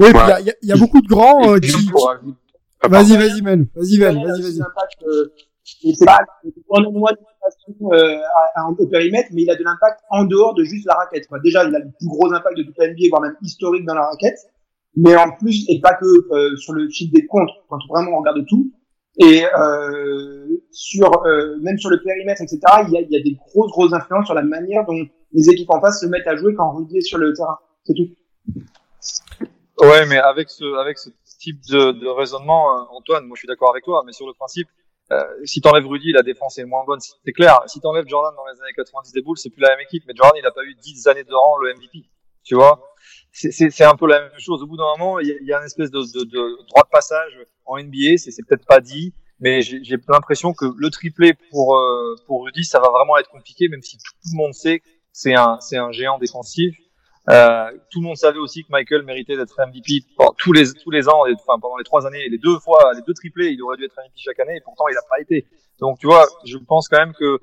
Oui, il y, y, a beaucoup de grands euh, qui. Vas-y, vas-y, Mel. Vas-y, Mel. Vas-y, vas-y. Euh, c'est pas euh, un peu périmètre, mais il a de l'impact en dehors de juste la raquette. Quoi. Déjà, il a le plus gros impact de toute la NBA, voire même historique dans la raquette. Mais en plus, et pas que euh, sur le chiffre des comptes, quand vraiment on regarde tout, et euh, sur euh, même sur le périmètre, etc. Il y a, il y a des grosses grosses influences sur la manière dont les équipes en face se mettent à jouer quand Rudy est sur le terrain. C'est tout. Ouais, mais avec ce avec ce type de, raisonnement, euh, Antoine, moi je suis d'accord avec toi, mais sur le principe, euh, si t'enlèves Rudy, la défense est moins bonne, c'est clair. Si t'enlèves Jordan dans les années 90 des Bulls, c'est plus la même équipe. Mais Jordan, il a pas eu 10 années de rang le MVP. Tu vois, c'est un peu la même chose. Au bout d'un moment, il y, a, une espèce de, de, de, droit de passage en NBA. C'est peut-être pas dit, mais j'ai l'impression que le triplé pour euh, pour Rudy, ça va vraiment être compliqué, même si tout le monde sait que c'est un c'est un géant défensif. Euh, tout le monde savait aussi que Michael méritait d'être MVP tous les tous les ans, enfin pendant les trois années, les deux fois, les deux triplés, il aurait dû être MVP chaque année, et pourtant il n'a pas été. Donc tu vois, je pense quand même que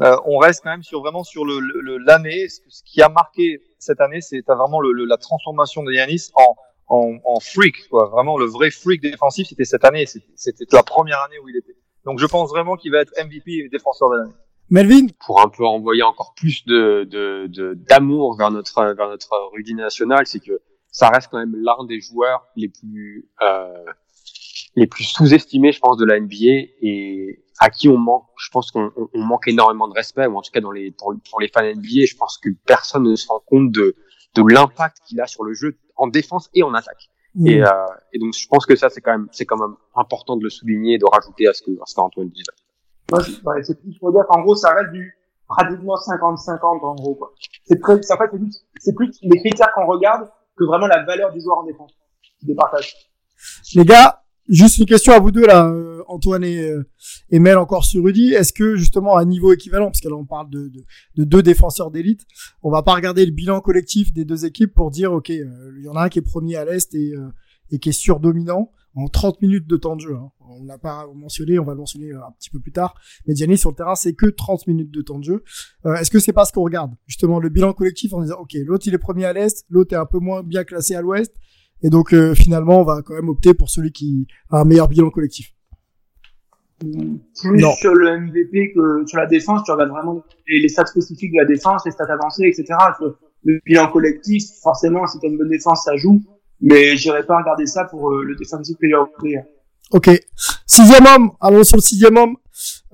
euh, on reste quand même sur vraiment sur le l'année. Ce, qui a marqué cette année, c'est vraiment le, la transformation de Yanis en, en, en freak, quoi. Vraiment le vrai freak défensif, c'était cette année. C'était la première année où il était. Donc je pense vraiment qu'il va être MVP et défenseur de l'année. Melvin Pour un peu envoyer encore plus de d'amour de, vers notre vers notre Rudy national, c'est que ça reste quand même l'un des joueurs les plus euh, les plus sous-estimés, je pense, de la NBA et à qui on manque, je pense qu'on on manque énormément de respect, ou en tout cas dans les pour, pour les fans NBA, je pense que personne ne se rend compte de de l'impact qu'il a sur le jeu en défense et en attaque. Mmh. Et, euh, et donc je pense que ça c'est quand même c'est quand même important de le souligner et de rajouter à ce que à ce qu'Antoine disait. Moi, c'est plus pour dire qu'en gros, ça reste du pratiquement 50-50 en gros. Quoi. C'est très, fait, c'est plus, les critères qu'on regarde que vraiment la valeur du joueur en défense qui départage. Les gars, juste une question à vous deux là, euh, Antoine et, euh, et Mel encore sur Rudy. Est-ce que justement à niveau équivalent, parce que là on parle de, de, de deux défenseurs d'élite, on va pas regarder le bilan collectif des deux équipes pour dire ok, euh, il y en a un qui est premier à l'est et, et qui est surdominant en 30 minutes de temps de jeu. Hein. On l'a pas mentionné, on va le mentionner euh, un petit peu plus tard. Mais Giannis sur le terrain, c'est que 30 minutes de temps de jeu. Euh, Est-ce que c'est pas ce qu'on regarde Justement, le bilan collectif en disant, ok, l'autre il est premier à l'est, l'autre est un peu moins bien classé à l'ouest, et donc euh, finalement on va quand même opter pour celui qui a un meilleur bilan collectif? Plus sur le MVP que sur la défense, tu regardes vraiment les, stats spécifiques de la défense, les stats avancées, etc. Le bilan collectif, forcément, si t'as une bonne défense, ça joue mais j'irai pas regarder ça pour euh, le defensive player of the Ok. Sixième homme. Allons sur le sixième homme.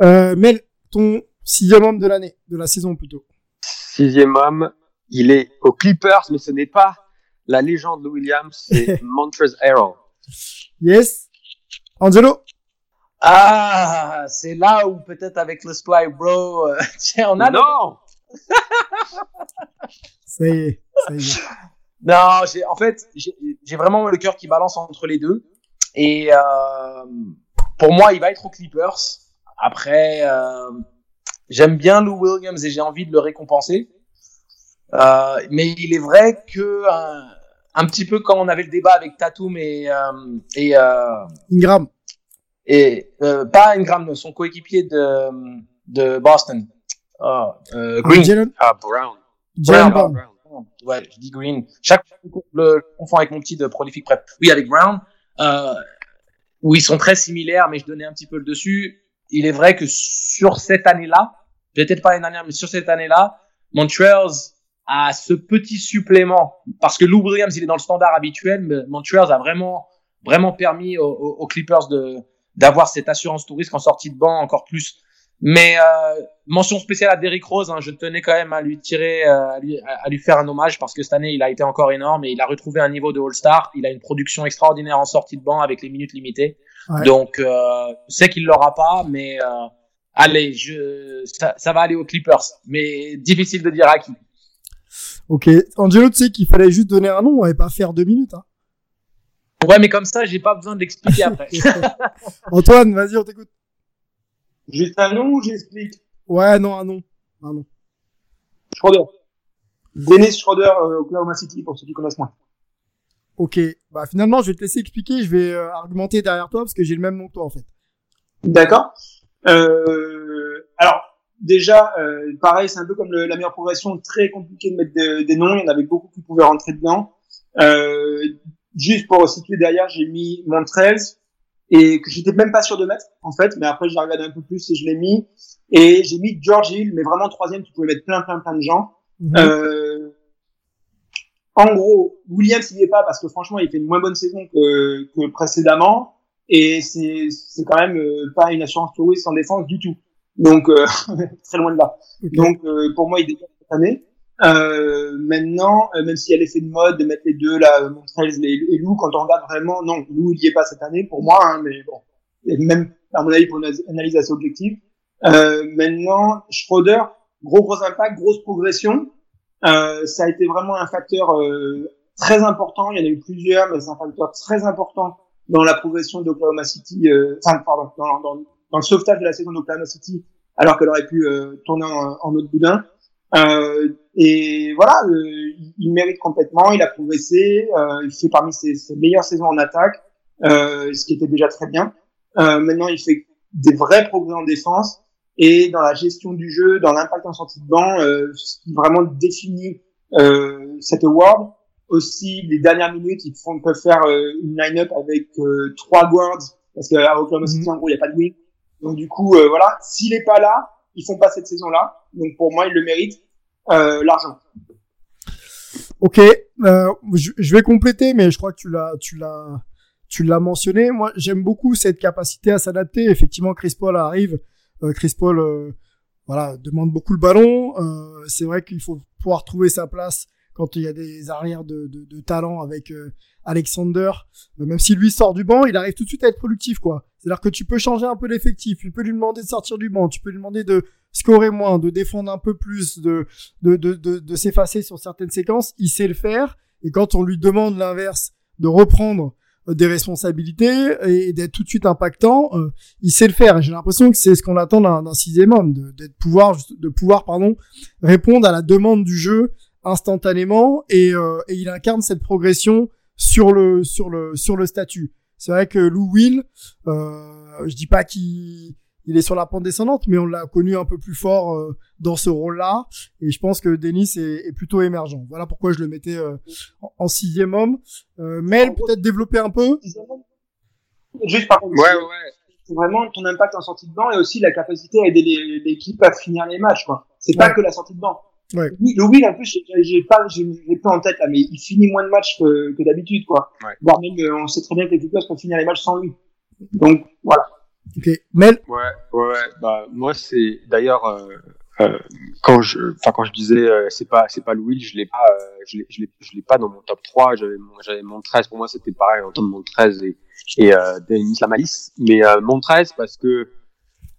Euh, Mel, ton sixième homme de l'année, de la saison plutôt. Sixième homme, il est aux Clippers, mais ce n'est pas la légende de Williams, c'est <laughs> Montrezl Harrell. Yes. Angelo. Ah, c'est là où peut-être avec le Sply Bro, euh, <laughs> tiens, on a. Non. <laughs> ça y est, ça y est. Non, j'ai, en fait, j'ai vraiment le cœur qui balance entre les deux. Et euh, pour moi, il va être aux Clippers. Après, euh, j'aime bien Lou Williams et j'ai envie de le récompenser. Euh, mais il est vrai que un, un, petit peu quand on avait le débat avec Tatum et euh, et euh, Ingram et euh, pas Ingram, son coéquipier de de Boston, oh, Green, ah Brown, Brown. Brown ouais, je dis Green. Chaque le confond avec mon petit de Prolific Prep. Oui, avec Brown, euh, où ils sont très similaires, mais je donnais un petit peu le dessus. Il est vrai que sur cette année-là, peut-être pas l'année dernière, mais sur cette année-là, Montreal a ce petit supplément parce que Lou Williams il est dans le standard habituel, mais Montreal a vraiment vraiment permis aux, aux Clippers de d'avoir cette assurance touriste en sortie de banc encore plus mais euh, mention spéciale à Derrick Rose, hein, je tenais quand même à lui tirer, euh, à, lui, à, lui, faire un hommage parce que cette année il a été encore énorme et il a retrouvé un niveau de All-Star. Il a une production extraordinaire en sortie de banc avec les minutes limitées. Donc, euh, je sais qu'il l'aura pas, mais euh, allez, je, ça, ça, va aller aux Clippers. Mais difficile de dire à qui. Ok. Angelo, tu sais qu'il fallait juste donner un nom et pas faire deux minutes. Hein. Ouais, mais comme ça, j'ai pas besoin d'expliquer après. <laughs> <laughs> Antoine, vas-y, on t'écoute. Juste un nom ou j'explique Ouais, non, un nom. Un nom. Schroeder. Dennis Schroeder, euh, Oklahoma City, pour ceux qui connaissent moins. Ok, bah finalement je vais te laisser expliquer, je vais euh, argumenter derrière toi parce que j'ai le même nom que toi en fait. D'accord. Euh, alors déjà, euh, pareil, c'est un peu comme le, la meilleure progression, très compliqué de mettre des noms, il y en avait beaucoup qui pouvaient rentrer dedans. Euh, juste pour situer derrière, j'ai mis mon 13 et que j'étais même pas sûr de mettre en fait, mais après j'ai regardé un peu plus et je l'ai mis et j'ai mis George Hill, mais vraiment troisième, tu pouvais mettre plein plein plein de gens. Mhm. Euh, en gros, Williams n'y est pas parce que franchement, il fait une moins bonne saison que, que précédemment et c'est c'est quand même euh, pas une assurance touriste en défense du tout. Donc euh, <laughs> très loin de là. Donc euh, pour moi, il dépasse cette année. Euh, maintenant, même s'il y a l'effet de mode de mettre les deux là, Montrez et, Lou, quand on regarde vraiment, non, Lou il y est pas cette année pour moi, hein, mais bon, et même à mon avis pour une analyse assez objective. maintenant, Schroeder, gros gros impact, grosse progression. Euh, ça a été vraiment un facteur euh, très important. Il y en a eu plusieurs, mais c'est un facteur très important dans la progression d'Oklahoma City, euh, enfin pardon, dans, le sauvetage de la saison d'Oklahoma City, alors qu'elle aurait pu euh, tourner en, en, autre boudin. Euh, et voilà, il, mérite complètement. Il a progressé. il fait parmi ses, ses, meilleures saisons en attaque, ce qui était déjà très bien. maintenant, il fait des vrais progrès en défense et dans la gestion du jeu, dans l'impact en sortie de banc, euh, ce qui vraiment définit euh, cette award. Aussi, les dernières minutes, ils font, peuvent faire euh, une line-up avec euh, trois guards, parce qu'à Oklahoma City, mhm. en gros, il n'y a pas de wing. Donc du coup, euh, voilà, s'il est pas là, ils font pas cette saison-là. Donc pour moi, il le mérite l'argent. Ok, je, je vais compléter, mais je crois que tu l'as, tu l'as, tu l'as mentionné. Moi, j'aime beaucoup cette capacité à s'adapter. Effectivement, Chris Paul arrive euh, Chris Paul, euh, voilà, demande beaucoup le ballon. Euh, c'est vrai qu'il faut pouvoir trouver sa place quand il y a des arrières de, de, de talent avec Alexander. même si lui sort du banc, il arrive tout de suite à être productif, quoi. C'est-à-dire que tu peux changer un peu l'effectif, tu peux lui demander de sortir du banc, tu peux lui demander de scorer moins, de défendre un peu plus, de, de, de, de, de s'effacer sur certaines séquences. Il sait le faire. Et quand on lui demande l'inverse, de reprendre des responsabilités et d'être tout de suite impactant, euh, il sait le faire. J'ai l'impression que c'est ce qu'on attend d'un sixième homme, d'être pouvoir, de pouvoir, pardon, répondre à la demande du jeu instantanément et, euh, et il incarne cette progression sur le sur le sur le statut. C'est vrai que Lou Will, euh, je dis pas qu'il il est sur la pente descendante, mais on l'a connu un peu plus fort euh, dans ce rôle-là. Et je pense que Denis est, est, plutôt émergent. Voilà pourquoi je le mettais euh, en, sixième homme. Euh, Mel, peut-être développer un peu? Juste par contre, ouais, ouais. c'est vraiment ton impact en sortie de banc et aussi la capacité à aider l'équipe à finir les matchs. quoi. C'est pas que la sortie de banc. Ouais. Le Will, en plus, j'ai pas, j'ai pas en tête là, mais il finit moins de matchs que, que d'habitude, quoi. Ouais. Voire même, euh, on sait très bien que les Clippers peuvent finir les matchs sans lui. Donc, voilà. Ok, Mel? Ouais, ouais, ouais. Bah moi c'est d'ailleurs euh, euh, quand je, enfin quand je disais euh, c'est pas c'est pas Louis, je l'ai pas, euh, je l'ai je l'ai je l'ai pas dans mon top 3 J'avais mon j'avais mon 13 pour moi c'était pareil en de mon 13 et et euh, Denis Lamalis, mais euh, mon 13 parce que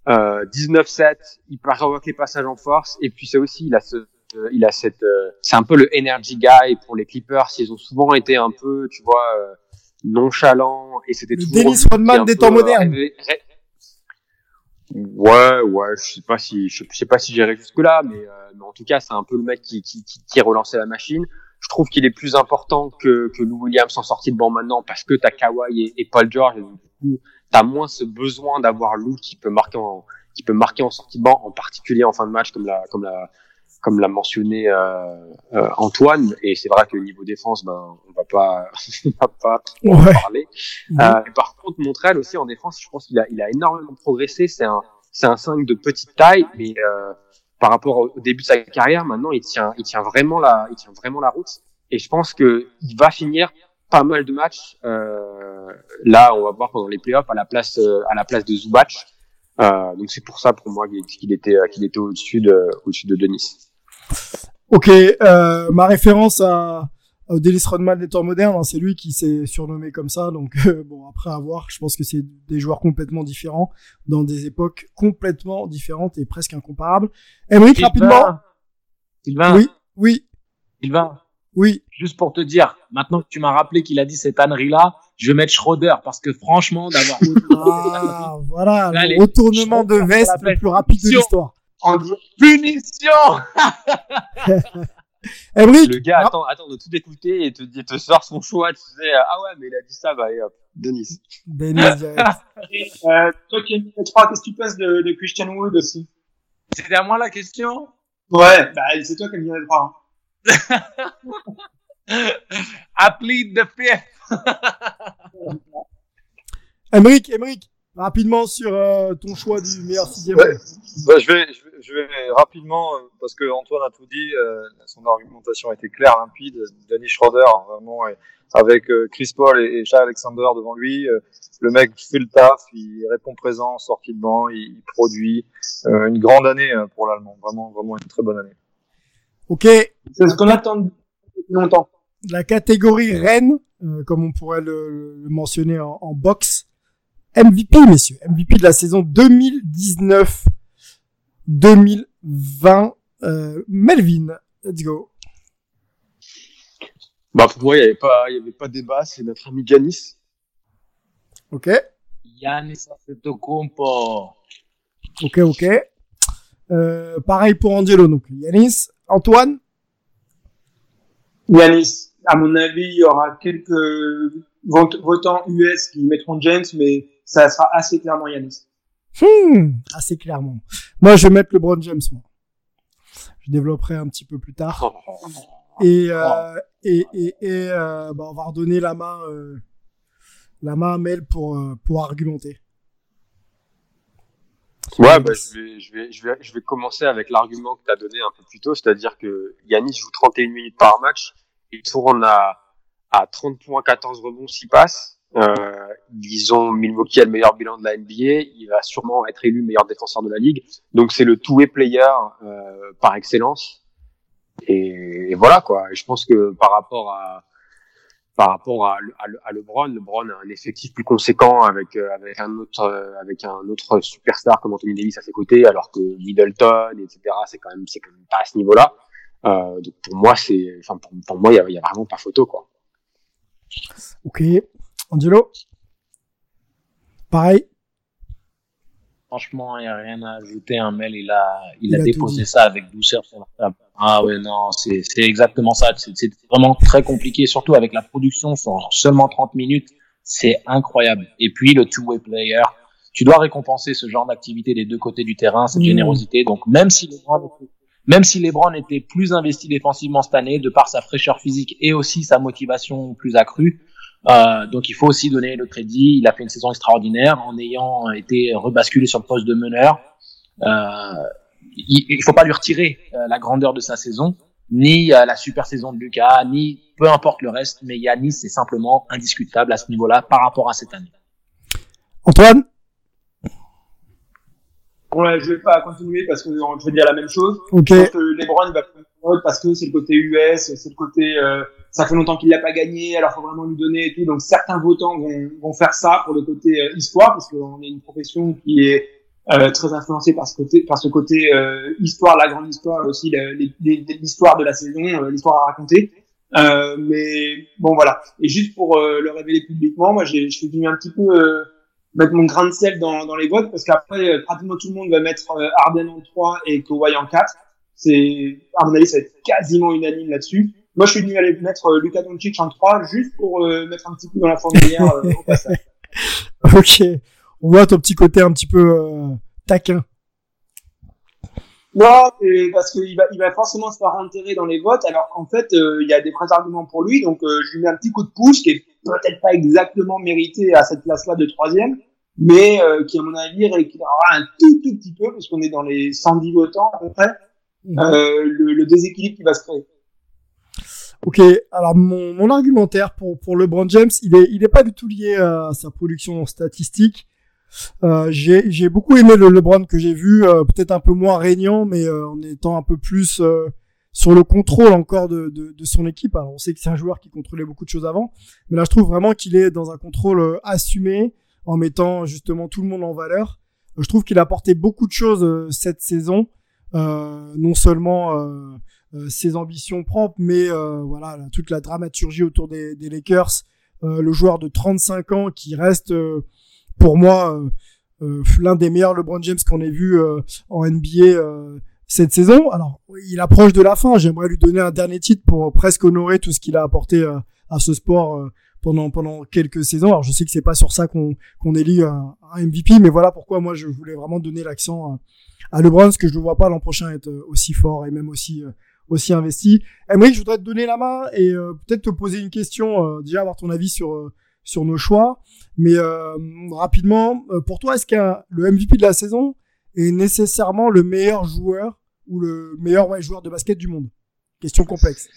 19-7, il provoque les passages en force. Et puis c'est aussi il a ce il a cette c'est un peu le energy guy pour les Clippers. Ils ont souvent été un peu tu vois nonchalants. Et c'était toujours Dennis Rodman des temps modernes Ouais, ouais, je sais pas si je sais pas si j'irai jusque là, mais, euh, mais en tout cas c'est un peu le mec qui qui qui, qui relancé la machine. Je trouve qu'il est plus important que que Lou Williams en sortie de banc maintenant parce que t'as Kawhi et, et, Paul George. Et du coup, t'as moins ce besoin d'avoir Lou qui peut marquer en qui peut marquer en sortie de banc, en particulier en fin de match comme la comme la comme l'a mentionné euh, euh, Antoine, et c'est vrai que niveau défense, ben on va pas, <laughs> on va pas en parler. Euh, par contre, Montréal aussi en défense, je pense qu'il a, il a énormément progressé. C'est un, c'est un 5 de petite taille, mais euh, par rapport au début de sa carrière, maintenant il tient, il tient vraiment la, il tient vraiment la route. Et je pense que il va finir pas mal de matchs. Euh, là, on va voir pendant les playoffs à la place, à la place de Zubac. Euh, donc c'est pour ça pour moi qu'il était qu'il était au-dessus de au-dessus de Denis. Ok, euh, ma référence à, euh, Dennis Rodman des temps modernes, hein, c'est lui qui s'est surnommé comme ça. Donc <laughs> bon, après avoir, je pense que c'est des joueurs complètement différents dans des époques complètement différentes et presque incomparables. Emric, rapidement. Sylvain. Oui, oui. Sylvain. Oui. Juste pour te dire, maintenant que tu m'as rappelé qu'il a dit cette ânerie-là, je vais mettre Schroeder parce que franchement, d'avoir. <laughs> ah, voilà, le retournement de veste le plus rapide de l'histoire. En punition! <laughs> Emric. Le gars attend, attend de tout écouter et te, et te sort son choix. Tu sais, ah ouais, mais il a dit ça, bah, et hop, Denis. Denis, <laughs> euh, toi qui les trois, qu'est-ce que tu penses de, de Christian Wood aussi? C'était à moi la question? Ouais, bah, c'est toi qui as mis les trois. <laughs> I plead the fifth. Emric, Emric, rapidement sur euh, ton choix du meilleur sixième. Ouais. Bah, je, vais, je, vais, je vais rapidement, euh, parce que Antoine a tout dit, euh, son argumentation était claire, limpide. Denis Schroeder, vraiment, avec euh, Chris Paul et, et Shai Alexander devant lui, euh, le mec fait le taf, il répond présent, sortie de banc, il, il produit. une grande année pour l'Allemand, vraiment, vraiment une très bonne année. Ok. C'est ce qu'on attend depuis longtemps. La catégorie reine, euh, comme on pourrait le, le mentionner en, en, boxe. MVP, messieurs. MVP de la saison 2019-2020. Euh, Melvin, let's go. Bah, pour moi, il n'y avait pas, il y avait pas de débat. C'est notre ami Giannis. Ok. Giannis Antetokounmpo. Ok, ok. Euh, pareil pour Angelo, donc Yanis. Antoine? Yanis. À mon avis, il y aura quelques votants US qui mettront James, mais ça sera assez clairement Yanis. Hmm, assez clairement. Moi, je vais mettre LeBron James, moi. Je développerai un petit peu plus tard. Et, euh, et, et, et euh, bah, on va redonner la main, euh, la main à Mel pour, euh, pour argumenter. Ouais, bah, je, vais, je, vais, je, vais, je vais commencer avec l'argument que tu as donné un peu plus tôt, c'est-à-dire que Yanis joue 31 minutes par match, il tourne à, à 30 points, 14 rebonds, 6 passes. Euh, ils ont Milwaukee a le meilleur bilan de la NBA, il va sûrement être élu meilleur défenseur de la ligue. Donc c'est le two-way player euh, par excellence. Et, voilà quoi. Je pense que par rapport à par rapport à, à, à, LeBron, LeBron a un effectif plus conséquent avec euh, avec un autre euh, avec un autre superstar comme Anthony Davis à ses côtés, alors que Middleton, etc. C'est quand même c'est quand même pas à ce niveau-là. Euh, donc pour moi c'est enfin pour, pour moi il y a, vraiment pas photo quoi. Ok, Angelo? Pareil? Franchement, il n'y a rien à ajouter. Un mail, il a, il, il a, a déposé ça avec douceur sur la table. Ah ouais, non, c'est exactement ça. C'est vraiment très compliqué, surtout avec la production sur seulement 30 minutes. C'est incroyable. Et puis, le two-way player, tu dois récompenser ce genre d'activité des deux côtés du terrain, cette mmh. générosité. Donc, même si LeBron, même si LeBron était plus investi défensivement cette année, de par sa fraîcheur physique et aussi sa motivation plus accrue, euh, donc il faut aussi donner le crédit. Il a fait une saison extraordinaire en ayant été rebasculé sur le poste de meneur. Euh, il, il faut pas lui retirer euh, la grandeur de sa saison, ni euh, la super saison de Lucas, ni peu importe le reste, mais Yanis c'est simplement indiscutable à ce niveau-là par rapport à cette année. Antoine? Ouais, je vais pas continuer parce que je vais dire la même chose. Okay. Je pense que LeBron il va parce que c'est le côté US, c'est le côté euh, ça fait longtemps qu'il l'a pas gagné, alors faut vraiment lui donner et tout. Donc certains votants vont, vont faire ça pour le côté euh, histoire parce qu'on est une profession qui est euh, très influencée par ce côté, par ce côté euh, histoire, la grande histoire, aussi l'histoire de la saison, euh, l'histoire à raconter. Euh, mais bon voilà. Et juste pour le révéler publiquement, moi j'ai, je suis venu un petit peu mettre mon grain de sel dans, dans les votes parce qu'après pratiquement tout le monde va mettre Arden en 3 et Kawhi en 4. C'est à mon avis ça va être quasiment unanime là-dessus. Moi, je suis venu aller mettre euh, Luka Doncic en 3 juste pour euh, mettre un petit coup dans la fourmilière euh, au passage. <laughs> ok. On voit ton petit côté un petit peu euh, taquin. Non, parce qu'il va, il va forcément se faire enterrer dans les votes, alors qu'en fait, il y a des vrais arguments pour lui, donc je lui mets un petit coup de pouce qui est peut-être pas exactement mérité à cette place-là de troisième, mais qui, à mon avis, rééquilibrera un tout, tout petit peu, puisqu'on est dans les 110 votants à peu près, mmh. le, le déséquilibre qui va se créer. Ok, alors mon, mon argumentaire pour, pour LeBron James, il est, il est pas du tout lié à sa production statistique. Euh, j'ai beaucoup aimé le LeBron que j'ai vu, euh, peut-être un peu moins régnant, mais euh, en étant un peu plus euh, sur le contrôle encore de, de, de, son équipe. Alors on sait que c'est un joueur qui contrôlait beaucoup de choses avant, mais là je trouve vraiment qu'il est dans un contrôle euh, assumé en mettant justement tout le monde en valeur. Euh, je trouve qu'il a apporté beaucoup de choses euh, cette saison, euh, non seulement euh, ses ambitions propres, mais voilà toute la dramaturgie autour des, des Lakers. le joueur de 35 ans qui reste pour moi l'un des meilleurs LeBron James qu'on ait vu en NBA cette saison. Alors, il approche de la fin. J'aimerais lui donner un dernier titre pour presque honorer tout ce qu'il a apporté euh, à ce sport euh, pendant pendant quelques saisons. Alors, je sais que c'est pas sur ça qu'on qu'on élit un, MVP, mais voilà pourquoi moi je voulais vraiment donner l'accent euh, à LeBron, parce que je ne vois pas l'an prochain être aussi fort et même aussi aussi investi. Emery, je voudrais te donner la main et peut-être te poser une question, déjà avoir ton avis sur sur nos choix. Mais rapidement, pour toi, est-ce que le MVP de la saison est nécessairement le meilleur joueur ou le meilleur ouais, joueur de basket du monde? Question complexe.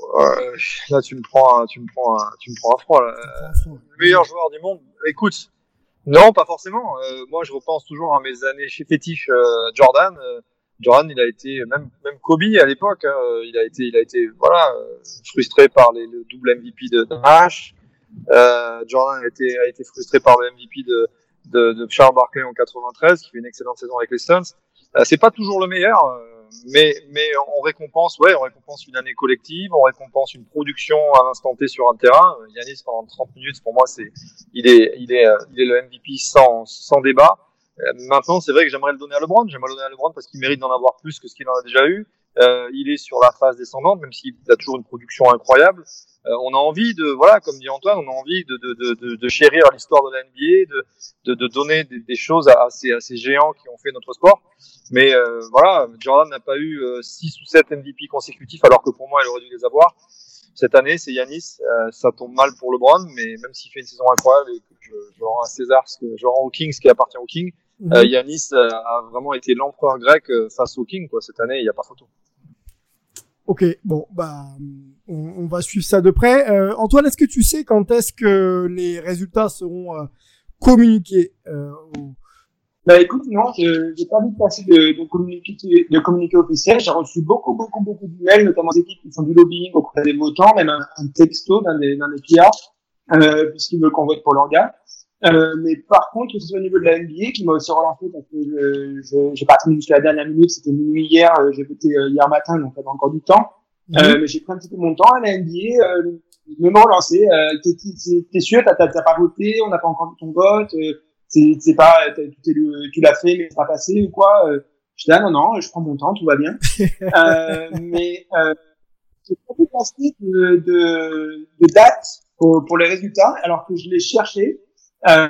Euh, là, tu me prends, tu me prends, tu me prends à froid. Là. Le meilleur joueur du monde. Écoute, non, pas forcément. Euh, moi, je repense toujours à mes années chez fétiche euh, Jordan. Euh, Jordan, il a été même même Kobe à l'époque. Hein, il a été, il a été voilà frustré par les, le double MVP de, de Nash. Jordan a été a été frustré par le MVP de de, de, Charles Barkley en 93, qui fait une excellente saison avec les Suns. Euh, c'est pas toujours le meilleur, euh, mais, mais on récompense, ouais, on récompense une année collective, on récompense une production à l'instant T sur un terrain. Euh, Yanis pendant 30 minutes, pour moi, c'est, il est, il est, il est le MVP sans, sans débat. Maintenant, c'est vrai que j'aimerais le donner à LeBron. J'aimerais le donner à LeBron parce qu'il mérite d'en avoir plus que ce qu'il en a déjà eu. Euh, il est sur la phase descendante, même s'il a toujours une production incroyable. Euh, on a envie de, voilà, comme dit Antoine, on a envie de, de, de, de chérir l'histoire de la NBA, de, de, donner des, choses à, ces, à ces géants qui ont fait notre sport. Mais euh, voilà, Jordan n'a pas eu 6 ou 7 MVP consécutifs, alors que pour moi, il aurait dû les avoir. Cette année, c'est Yanis. ça tombe mal pour LeBron, mais même s'il fait une saison incroyable et que je, je rends à César, ce que je rends au Kings, ce qui appartient au King, mhm. Yanis a vraiment été l'empereur grec face au King. Quoi. Cette année, il n'y a pas photo. Ok, bon, bah, on, va suivre ça de près. Euh, Antoine, est-ce que tu sais quand est-ce que les résultats seront euh, communiqués euh, Bah écoute, non, je j'ai pas vu passer de, de de communiqué officiel. J'ai reçu beaucoup, beaucoup, beaucoup d'emails, notamment des équipes qui font du lobbying auprès des votants, même un, texto d'un des, d'un des euh, puisqu'ils veulent qu'on vote pour leur. Euh, mais par contre, que ce soit au niveau de la NBA, qui m'a aussi relancé parce que je, j'ai pas attendu jusqu'à la dernière minute, c'était minuit hier, euh, j'ai voté euh, hier matin, donc j'avais encore du temps. Mhm. Euh, mais j'ai pris un petit peu mon temps à la NBA, euh, me m'a relancé, euh, t'es, t'es, sûr, t'as, t'as, pas voté, on n'a pas encore vu ton vote, c'est, c'est pas, tu l'as fait, mais c'est pas passé ou quoi. je dis, ah non, non, je prends mon temps, tout va bien. <laughs> mais euh, j'ai pas pu passer de, de, de date pour, pour les résultats, alors que je l'ai cherché. Euh,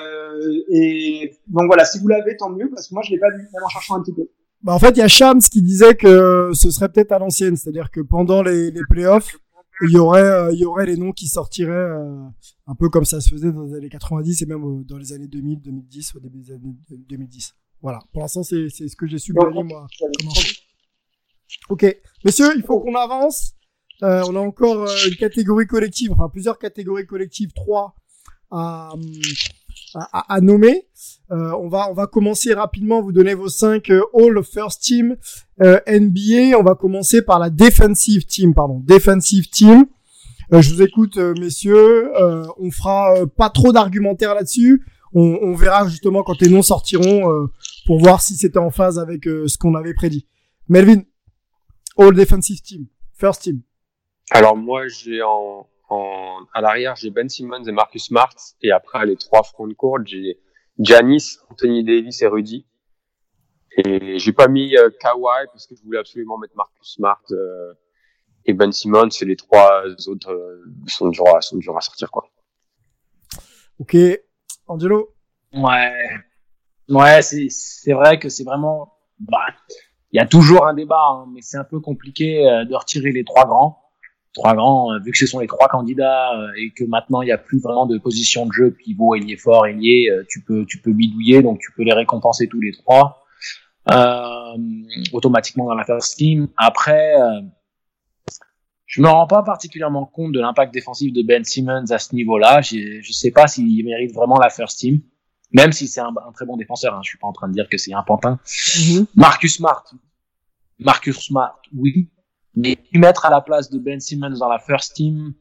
et donc voilà, si vous l'avez, tant mieux, parce que moi je l'ai pas vu, même en cherchant un petit peu. Bah en fait, il y a Shams qui disait que ce serait peut-être à l'ancienne, c'est-à-dire que pendant les, les playoffs, il y aurait euh, il y aurait les noms qui sortiraient euh, un peu comme ça se faisait dans les années 90 et même dans les années 2000, 2010, au début des années 2010. Voilà. Pour l'instant, c'est ce que j'ai su moi. Ok, messieurs, il faut qu'on avance. On a encore une catégorie collective, enfin plusieurs catégories collectives, trois à, à, à nommer. Euh, on va on va commencer rapidement. Vous donner vos cinq euh, All First Team euh, NBA. On va commencer par la Defensive Team, pardon, Defensive Team. Euh, je vous écoute, messieurs. on fera pas trop d'argumentaires là-dessus. On, on, verra justement quand les noms sortiront pour voir si c'était en phase avec ce qu'on avait prédit. Melvin, All Defensive Team, First Team. Alors moi j'ai en en, à l'arrière, j'ai Ben Simmons et Marcus Smart. Et après, les trois fronts de court, j'ai Janis, Anthony Davis et Rudy. Et j'ai pas mis euh, Kawhi parce que je voulais absolument mettre Marcus Smart euh, et Ben Simmons. Et les trois autres euh, sont, durs à, sont durs à sortir, quoi. Ok. Angelo? Ouais. Ouais, c'est, c'est vrai que c'est vraiment, bah, il y a toujours un débat, hein, mais c'est un peu compliqué de retirer les trois grands trois grands, euh, vu que ce sont les trois candidats euh, et que maintenant il n'y a plus vraiment de position de jeu pivot, ailier fort, ailier, euh, tu peux tu peux bidouiller, donc tu peux les récompenser tous les trois euh, automatiquement dans la first team. Après, euh, je me rends pas particulièrement compte de l'impact défensif de Ben Simmons à ce niveau-là. Je je sais pas s'il mérite vraiment la first team, même si c'est un, un, très bon défenseur. Hein. Je suis pas en train de dire que c'est un pantin. Mm-hmm. Marcus Smart, Marcus Smart, oui, Mais mettre à la place de Ben Simmons dans la first team,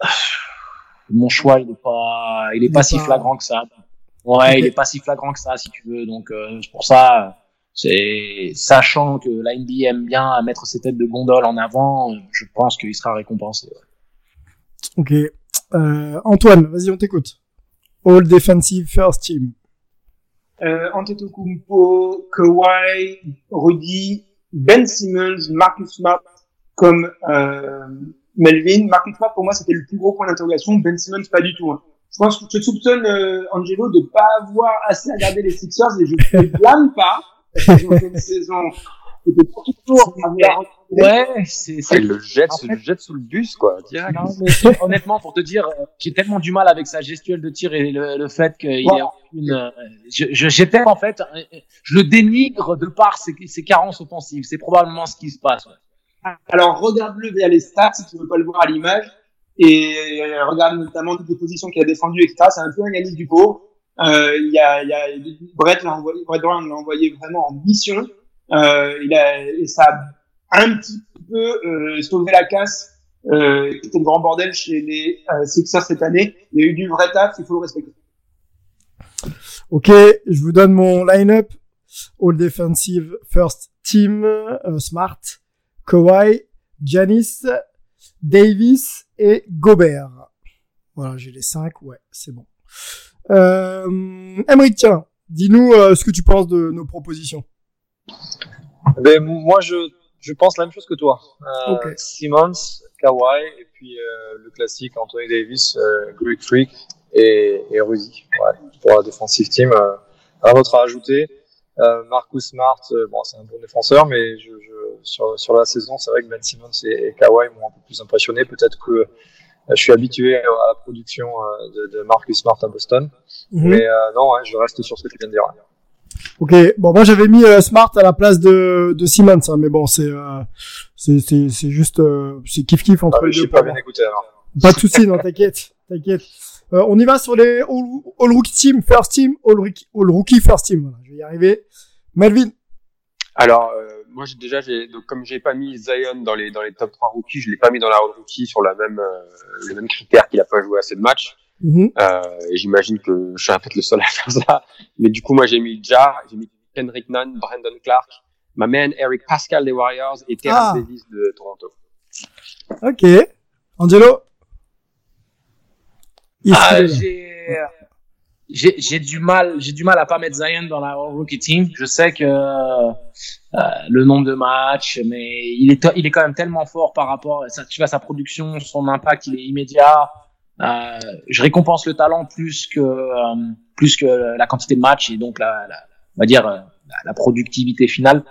<sighs> mon choix, il est pas, il est pas si flagrant que ça. Ouais, il est pas si flagrant que ça, si tu veux. Donc, euh, pour ça, c'est sachant que la NBA aime bien mettre ses têtes de gondole en avant, je pense qu'il sera récompensé. Ok. Euh, Antoine, vas-y, on t'écoute. All defensive first team. Euh, Antetokounmpo, Kawhi, Rudy, Ben Simmons, Marcus Smart comme euh, Melvin. Marcus Smart pour moi c'était le plus gros point d'interrogation. Ben Simmons pas du tout. Hein. Je pense que je soupçonne euh, Angelo de pas avoir assez regardé les Sixers et je ne blâme pas. <laughs> une saison Ouais, c'est, c'est le jette, le jette sous le bus, quoi, direct. Non, mais honnêtement, pour te dire, euh, j'ai tellement du mal avec sa gestuelle de tir et le, le fait qu'il ouais. ait une, euh, je, j'étais en fait, euh, je le dénigre de par ses, ses carences offensives. C'est probablement ce qui se passe. Ouais. Alors regarde-le via les stats si tu veux pas le voir à l'image et regarde notamment toutes les positions qu'il a défendues, etc. C'est un peu un Yanis du pauvre. Euh, il y a, il y a Brett l'a envoyé, Brett Brown l'a envoyé vraiment en mission. Euh, il a, et ça un petit peu euh, sauvé la casse. Euh, c'était le grand bordel chez les euh, Sixers cette année. Il y a eu du vrai taf, il faut le respecter. Ok, je vous donne mon line-up. All defensive first team, euh, Smart, Kawhi, Janis, Davis et Gobert. Voilà, j'ai les cinq, ouais, c'est bon. Euh, Emric, tiens, dis-nous euh, ce que tu penses de nos propositions. Ben, moi, je, je pense la même chose que toi. Euh, okay. Simmons, Kawhi, et puis euh, le classique Anthony Davis, euh, Greek Freak et, et Rudy. Ouais, pour la defensive team. Euh, un autre à ajouter. Euh, Marcus Smart, euh, bon, c'est un bon défenseur, mais je, je, sur, sur la saison, c'est vrai que Ben Simmons et, et Kawhi m'ont un peu plus impressionné. Peut-être que euh, je suis habitué à la production de, de Marcus Smart à Boston. Mm -hmm. Mais non, ouais, je reste sur ce que tu viens de dire. Ok, bon moi j'avais mis euh, Smart à la place de, de Simmons, hein, mais bon c'est euh, c'est c'est juste euh, c'est kiff kiff entre ah, les deux. pas bien écouté alors. Pas de souci, non t'inquiète, <laughs> t'inquiète. Euh, on y va sur les all, all, rookie team, first team, all rookie, all rookie first team. Voilà, je vais y arriver. Melvin. Alors euh, moi j'ai déjà j'ai donc comme j'ai pas mis Zion dans les dans les top 3 rookies, je l'ai pas mis dans la all rookie sur la même euh, le même critère qu'il a pas joué assez de matchs. Mm -hmm. euh, j'imagine que je suis peut-être le seul à faire ça. Mais du coup, moi, j'ai mis Ja, j'ai mis Kendrick Nunn, Brandon Clark, ma man Eric Pascal des Warriors et Terrence ah. Davis de Toronto. Ok. Angelo? Ah, j'ai j'ai du mal j'ai du mal à pas mettre Zion dans la rookie team. Je sais que euh, le nombre de matchs, mais il est il est quand même tellement fort par rapport à tu vois sa production, son impact, il est immédiat. Euh, je récompense le talent plus que euh, plus que la quantité de matchs et donc la, la on va dire la, la, productivité finale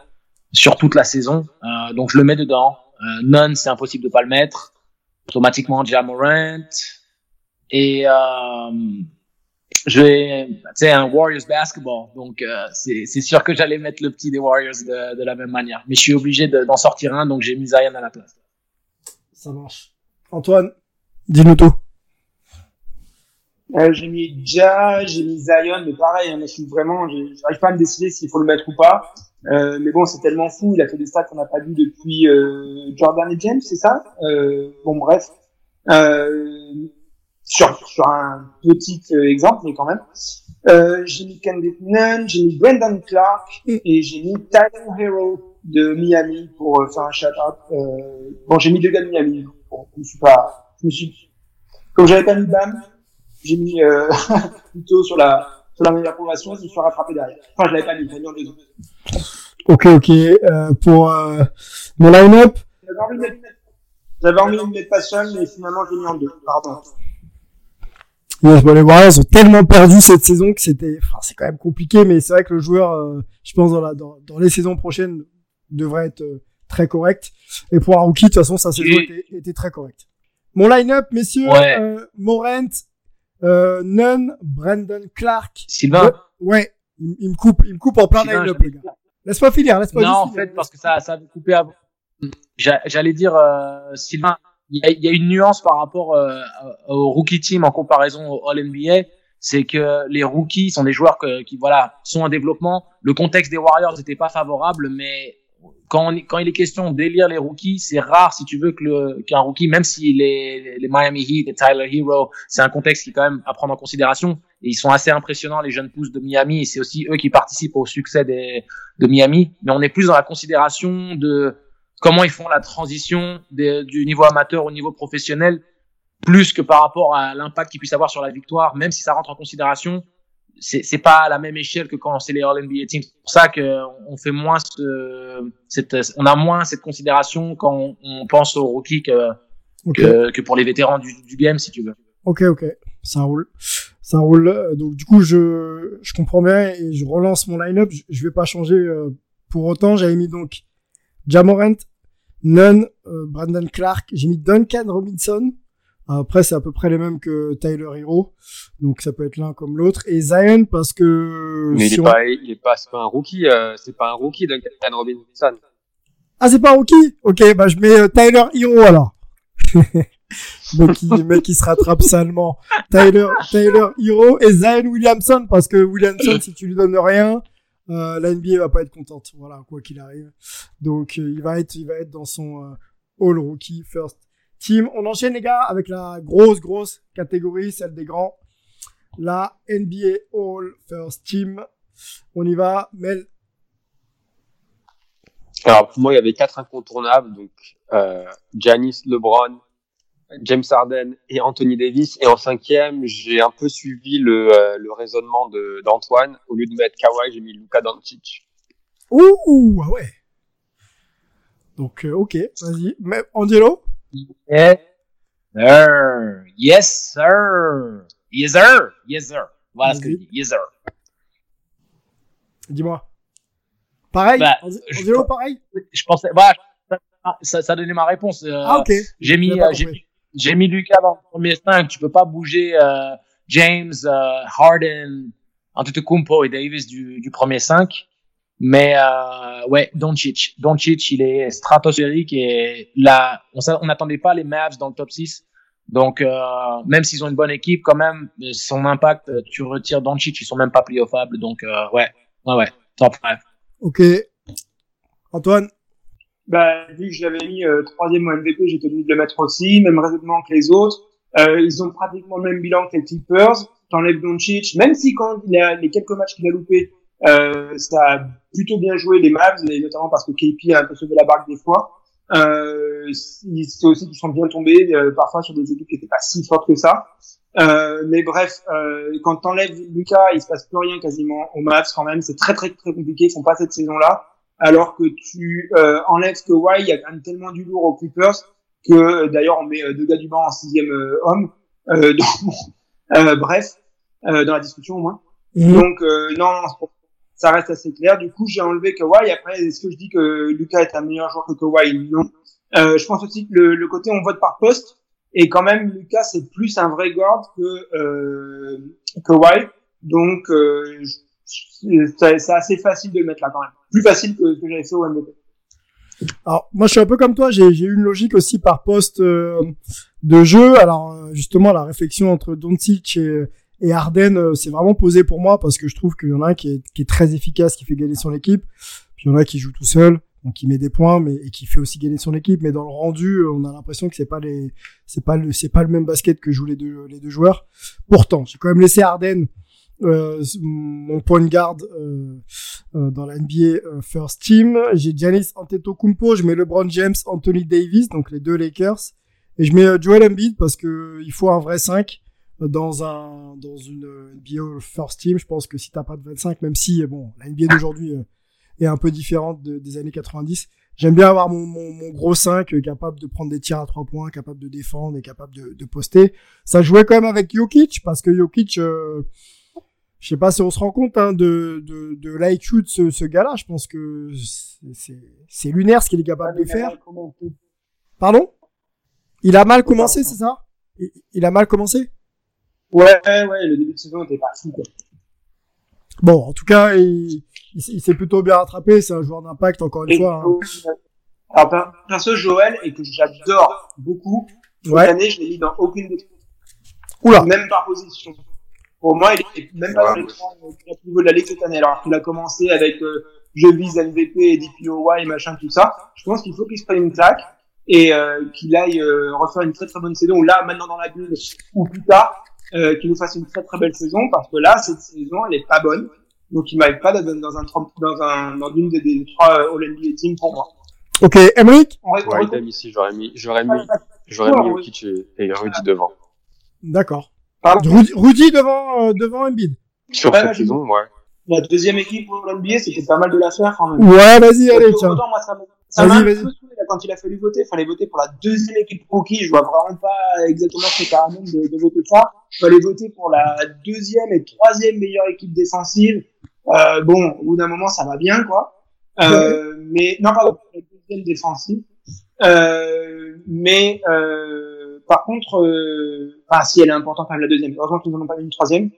sur toute la saison. Euh, donc je le mets dedans. Euh, None, c'est impossible de pas le mettre. Automatiquement, Jamorant et euh, je vais, tu un Warriors basketball. Donc c'est c'est sûr que j'allais mettre le petit des Warriors de, de la même manière. Mais je suis obligé d'en sortir un, donc j'ai mis Zion à la place. Ça marche. Antoine, dis-nous tout. Euh, j'ai mis Ja, j'ai mis Zion, mais pareil, hein, je suis vraiment, j'arrive pas à me décider s'il faut le mettre ou pas. Euh, mais bon, c'est tellement fou, il a fait des stats qu'on n'a pas vu depuis euh, Jordan et James, c'est ça? Euh, Bon, bref. Euh, sur, sur un petit exemple, mais quand même. j'ai mis Kendrick Nunn, j'ai mis Brendan Clark et j'ai mis Tyler Hero de Miami pour faire un shout-out. bon, j'ai mis deux gars de Miami. Bon, je me suis pas, je me suis, comme j'avais pas mis Bam, j'ai mis euh, <laughs> plutôt sur la sur la meilleure progression, je me suis rattrapé derrière. Enfin, je l'avais pas mis, j'ai mis en deuxième. Ok, ok. Euh, pour euh, mon line-up. J'avais envie de mettre, j'avais envie de mettre Passion, mais finalement, je l'ai mis en deux. Pardon. Yes, bon, les Warriors ont tellement perdu cette saison que c'était, enfin, c'est quand même compliqué, mais c'est vrai que le joueur, euh, je pense, dans, la, dans, dans les saisons prochaines, devrait être euh, très correct. Et pour un rookie, de toute façon, sa saison était, était très correcte. Mon line-up, messieurs, ouais. euh, Morent, euh, Nunn, Brandon Clark. Sylvain. Ouais, il, il, me coupe, il me coupe en plein line-up, les gars. Laisse-moi finir, laisse-moi Non, en fait, parce que ça, ça a coupé avant. J'allais dire, euh, Sylvain, il y, y a, une nuance par rapport euh, au rookie team en comparaison au All NBA. C'est que les rookies sont des joueurs que, qui, voilà, sont en développement. Le contexte des Warriors n'était pas favorable, mais quand, il est question d'élire les rookies, c'est rare si tu veux que qu'un rookie, même si les, les Miami Heat et Tyler Hero, c'est un contexte qui est quand même à prendre en considération. Et ils sont assez impressionnants les jeunes pousses de Miami. Et c'est aussi eux qui participent au succès des, de Miami. Mais on est plus dans la considération de comment ils font la transition du niveau amateur au niveau professionnel, plus que par rapport à l'impact qu'ils puissent avoir sur la victoire, même si ça rentre en considération c'est c'est pas à la même échelle que quand c'est les All NBA teams. C'est pour ça que on fait moins ce, cette, on a moins cette considération quand on, pense aux rookies que, que, que pour les vétérans du, du game si tu veux. Ok ok, ça roule, ça roule. Donc du coup je je comprends bien et je relance mon line-up. Je, je vais pas changer euh, pour autant. J'avais mis donc Jamorant, Nunn, euh, Brandon Clark. J'ai mis Duncan Robinson. Après, c'est à peu près les mêmes que Tyler Hero. Donc, ça peut être l'un comme l'autre. Et Zion, parce que... Mais il, est pas, il est pas, c'est pas un rookie, euh, c'est pas un rookie, Duncan Robinson. Ah, c'est pas un rookie? Ok, bah, je mets euh, Tyler Hero, alors. <laughs> mec, il, mec, il se rattrape salement. Tyler, Tyler Hero et Zion Williamson, parce que Williamson, si tu lui donnes rien, euh, la NBA va pas être contente. Voilà, quoi qu'il arrive. Donc, euh, il va être, il va être dans son euh, All Rookie First team. On enchaîne les gars avec la grosse grosse catégorie, celle des grands. La NBA All First Team. On y va, Mel. Alors pour moi, il y avait quatre incontournables, donc euh, Giannis, LeBron, James Harden et Anthony Davis. Et en cinquième, j'ai un peu suivi le, euh, le raisonnement de d'Antoine. Au lieu de mettre Kawhi, j'ai mis Luka Doncic. Ouh, ah ouais. Donc euh, ok, vas-y. Mais Angelo? Yes, sir. Yes, sir. Yes, sir. Yes, sir. Voilà ce que je dis. Yes, sir. Dis-moi. Pareil? Bah, Angelo, pareil? Je pensais... Voilà, ça, ça donnait ma réponse. Euh, ah, ok. J'ai mis, euh, j'ai mis, Lucas dans le premier 5. Tu peux pas bouger euh, James, euh, Harden, Antetokounmpo et Davis du, du premier 5. Mais euh, ouais, Doncic, Doncic, il est stratosphérique et là, on n'attendait pas les Mavs dans le top 6. Donc euh, même s'ils ont une bonne équipe, quand même, son impact, euh, tu retires Doncic, ils sont même pas playoffables. Donc euh, ouais, ouais, ouais, top 5. Ok, Antoine? Bah vu que je l'avais mis euh, troisième au MVP, j'ai tenu de le mettre aussi, même raisonnement que les autres. Euh, ils ont pratiquement le même bilan que les Clippers. T'enlèves Doncic, même si quand il a les quelques matchs qu'il a loupés, euh, ça a plutôt bien joué les Mavs, et notamment parce que KP a un peu sauvé la barque des fois. Euh, c'est aussi qu'ils sont bien tombés euh, parfois sur des équipes qui n'étaient pas si fortes que ça. Euh, mais bref, euh, quand t'enlèves Lucas, il se passe plus rien quasiment aux Mavs quand même. C'est très très très compliqué. Ils font pas cette saison-là. Alors que tu euh, enlèves Kawhi, il y a quand même tellement du lourd aux Clippers que d'ailleurs on met deux gars du banc en sixième homme. <laughs> donc, bref, dans la discussion au moins. Mhm. Donc non, non ça reste assez clair. Du coup, j'ai enlevé Kawhi. Après, est-ce que je dis que Lucas est un meilleur joueur que Kawhi? Non. Euh, je pense aussi que le, côté on vote par poste et quand même Lucas c'est plus un vrai guard que euh, Kawhi. Donc euh, c'est assez facile de le mettre là quand même. Plus facile que ce que j'avais fait au MVP. Alors moi je suis un peu comme toi, j'ai eu une logique aussi par poste euh, de jeu. Alors justement la réflexion entre Doncic et et Arden, euh, c'est vraiment posé pour moi parce que je trouve qu'il y en a un qui est, qui est très efficace, qui fait gagner son équipe. Puis il y en a qui joue tout seul, donc qui met des points, mais et qui fait aussi gagner son équipe. Mais dans le rendu, euh, on a l'impression que c'est pas les, c'est pas le, c'est pas le même basket que jouent les deux, les deux joueurs. Pourtant, j'ai quand même laissé Arden, euh, mon point de garde euh, euh, dans la NBA First Team. J'ai Giannis Antetokounmpo, je mets LeBron James, Anthony Davis, donc les deux Lakers, et je mets Joel Embiid parce que il faut un vrai 5 dans un dans une NBA First Team. Je pense que si t'as pas de 25, même si bon, la NBA d'aujourd'hui euh, est un peu différente des années 90. J'aime bien avoir mon, mon, mon, gros 5 euh, capable de prendre des tirs à trois points, capable de défendre et capable de, de poster. Ça jouait quand même avec Jokic parce que Jokic, euh, je sais pas si on se rend compte hein, de, de, de l'IQ de ce, ce gars-là. Je pense que c'est lunaire ce qu'il est capable de faire. Pardon? Il a mal commencé, c'est ça? Il a mal commencé? Ouais, ouais, le début de saison était pas fou, quoi. Bon, en tout cas, il, il, s'est plutôt bien rattrapé. C'est un joueur d'impact, encore une fois. Hein. Alors, perso, Joël, et que j'adore beaucoup, cette année, je l'ai mis dans aucune des Oula. Même par position. Pour moi, il est même pas dans les trois au niveau de la Ligue cette année. Alors qu'il a commencé avec euh, je vise MVP, DPOY, machin, tout ça. Je pense qu'il faut qu'il se prenne une claque et euh, qu'il aille euh, refaire une très très bonne saison, ou là, maintenant dans la bulle, ou plus tard, euh, qu'il nous fasse une très très belle saison, parce que là, cette saison, elle est pas bonne. Donc il m'arrive pas d'être dans un dans un dans une des, des trois euh, All NBA teams pour moi. Ok, Emric Ouais, idem ici, j'aurais mis, j'aurais mis, j'aurais mis Jokic et, et Rudy devant. D'accord. Rudy, Rudy devant euh, devant Embiid. Sur cette saison, ouais. La deuxième équipe pour l'NBA, c'était pas mal de la faire quand même. Ouais, vas-y, allez, tiens. Autant, moi, ça ça saoulé là, quand il a fallu voter. Il fallait voter pour la deuxième équipe rookie. Je vois vraiment pas exactement ce que ça ramène de, de voter ça. Il fallait voter pour la deuxième et troisième meilleure équipe défensive. Euh, bon, au bout d'un moment, ça va bien, quoi. Euh, mais non, pardon, la deuxième défensive. Euh, mais euh, par contre, euh, enfin, si elle est importante, quand même la deuxième. Heureusement qu'ils n'en ont pas mis une troisième.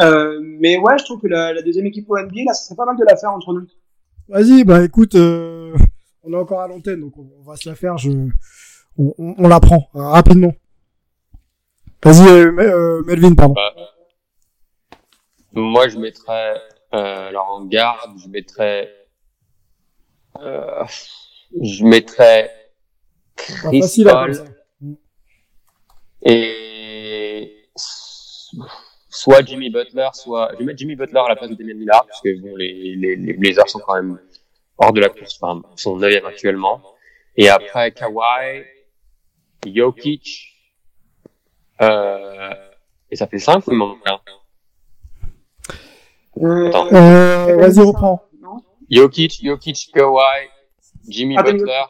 Euh, mais ouais, je trouve que la, la deuxième équipe au NBA, là, ça serait pas mal de la faire entre nous. Vas-y, bah écoute, euh, on est encore à l'antenne, donc on, on, va se la faire. Je, on, on, on la prend euh, rapidement. Vas-y, euh, euh, Melvin, pardon. Bah, moi, je mettrais euh, alors en garde, je mettrais, euh, je mettrais Chris facile, Paul et soit Jimmy Butler, soit je vais mettre Jimmy Butler à la place de Damian Lillard parce que bon les les les Blazers sont quand même hors de la course, enfin sont neuvième actuellement. Et après Kawhi, Jokic, euh, et ça fait cinq ou il manque un Attends. Euh, vas-y, reprends. Jokic, Jokic, Kawhi, Jimmy Ah, Butler.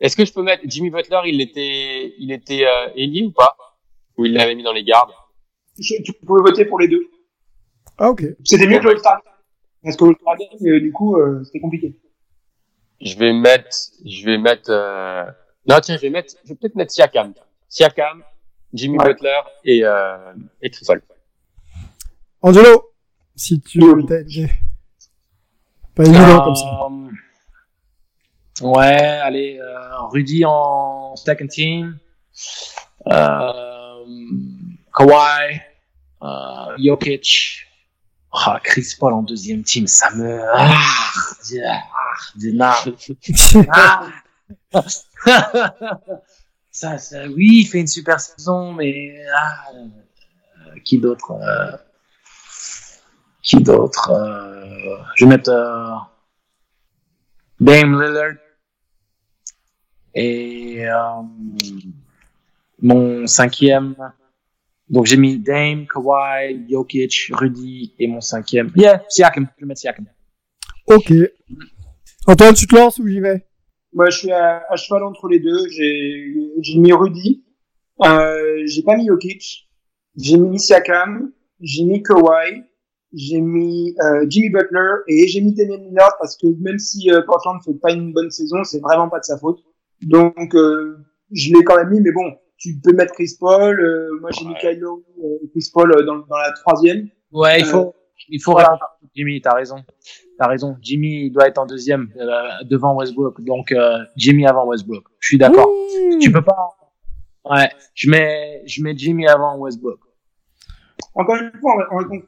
Est-ce que je peux mettre Jimmy Butler Il était, il était euh, ailier ou pas? Ou il l'avait mis dans les gardes? Je- tu pouvais voter pour les deux. Ah, ok. C'était mieux que le All-Star. Parce que le All-Star Game, euh, du coup, euh, c'était compliqué. Je vais mettre, je vais mettre. Euh... Non, tiens, je vais mettre, je vais peut-être mettre Siakam. Siakam, Jimmy Ouais. Butler et euh, et Chris Paul. Angelo, si tu idée. Pas évident comme ça. Euh, Ouais, allez, euh, Rudy en second team, euh, Kawhi, euh, Jokic, ah, Chris Paul en deuxième team, ça me, ah, des nards. Ah. ça, ça, oui, il fait une super saison, mais ah, euh, qui d'autre euh, Qui d'autre euh, Je vais mettre euh, Dame Lillard et euh, mon cinquième. Donc j'ai mis Dame, Kawhi, Jokic, Rudy et mon cinquième. Yeah, Siakam. Je vais mettre Siakam. Ok. Antoine, tu te lances ou j'y vais? Moi, je suis à, à cheval entre les deux. J'ai, j'ai mis Rudy. Euh, j'ai pas mis Jokic. J'ai mis Siakam. J'ai mis Kawhi. J'ai mis euh, Jimmy Butler et j'ai mis Damian Lillard parce que même si euh, Portland fait pas une bonne saison, c'est vraiment pas de sa faute. Donc euh, je l'ai quand même mis, mais bon, tu peux mettre Chris Paul. euh, moi, j'ai mis Lowry et Chris Paul euh, dans, dans la troisième. Ouais, il Euh, faut, il faut voilà. Jimmy, t'as raison. T'as raison. Jimmy il doit être en deuxième euh, devant Westbrook. Donc euh, Jimmy avant Westbrook. Je suis d'accord. Tu peux pas. Ouais, je mets, je mets Jimmy avant Westbrook. encore une fois, on, on,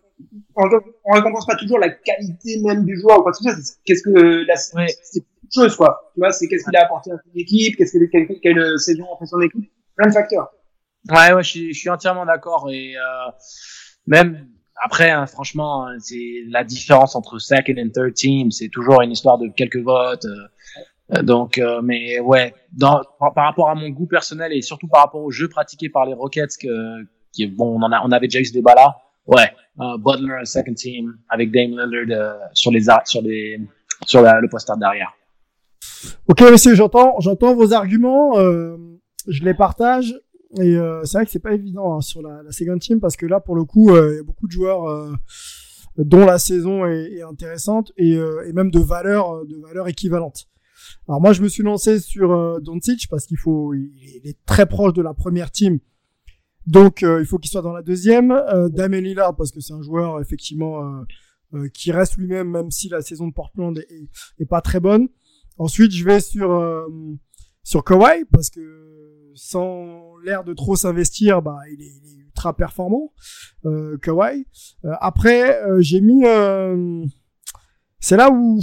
on, on récompense pas toujours la qualité même du joueur ou quoi que ce soit. Qu'est-ce que la, Ouais. c'est une chose quoi. Tu vois, c'est qu'est-ce qu'il a apporté à son équipe, qu'est-ce que quelle, quelle saison a fait son équipe, plein de facteurs. Ouais, ouais, je suis, je suis entièrement d'accord et euh, même après, hein, franchement, c'est la différence entre second and third team, c'est toujours une histoire de quelques votes. euh, euh, donc, euh, mais ouais, par, rapport à mon goût personnel et surtout par rapport au jeu pratiqué par les Rockets, que, qui bon, on en a, on avait déjà eu ce débat là. Ouais, euh, Butler second team avec Dame Lillard sur les sur les sur le poster derrière. Ok, messieurs, j'entends, j'entends vos arguments, je les partage. Et euh, c'est vrai que c'est pas évident hein, sur la, la second team parce que là, pour le coup, euh, il y a beaucoup de joueurs euh, dont la saison est, est intéressante et, et même de valeur, de valeur équivalente. Alors moi, je me suis lancé sur euh, Doncic parce qu'il faut, il il est très proche de la première team, donc euh, il faut qu'il soit dans la deuxième. Euh, parce que c'est un joueur effectivement euh, qui reste lui-même, même si la saison de Portland est, est, est pas très bonne. Ensuite, je vais sur sur Kawhi parce que sans l'air de trop s'investir, bah il est, ultra performant. Euh. Euh, après, euh, j'ai mis. euh, c'est là où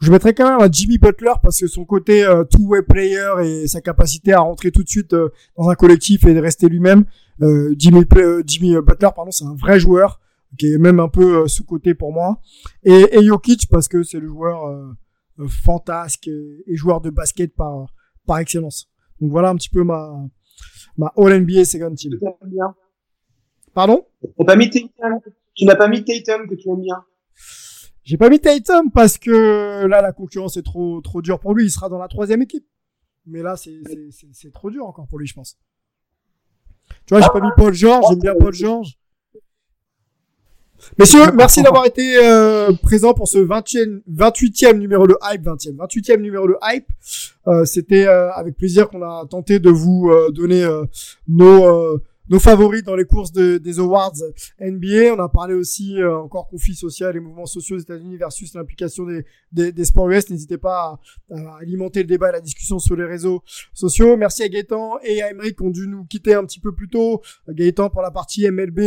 Je mettrais quand même Jimmy Butler parce que son côté euh, two-way player et sa capacité à rentrer tout de suite euh, dans un collectif et de rester lui-même. Euh, Jimmy, Butler, pardon, c'est un vrai joueur qui est même un peu sous-côté pour moi. Et, et Jokic parce que c'est le joueur fantasque et, joueur de basket par par excellence. Donc voilà un petit peu ma ma All NBA second team. Pardon? Pas mis Tu n'as pas mis Tatum que tu aimes bien. J'ai pas mis Tatum parce que là, la concurrence est trop, trop dure pour lui. Il sera dans la troisième équipe. Mais là, c'est, c'est, trop dur encore pour lui, je pense. Tu vois, j'ai pas mis Paul George. J'aime bien Paul George. Messieurs, merci d'avoir été euh, présents pour ce 20e, 28e numéro de Hype, 20e, 28e numéro de Hype. Euh, c'était euh, avec plaisir qu'on a tenté de vous donner nos nos favoris dans les courses de, des awards NBA. On a parlé aussi euh, encore conflit social et mouvements sociaux aux États-Unis versus l'implication des, des, des, sports US. N'hésitez pas à, alimenter le débat et la discussion sur les réseaux sociaux. Merci à Gaëtan et à Emery qui ont dû nous quitter un petit peu plus tôt. Gaëtan pour la partie MLB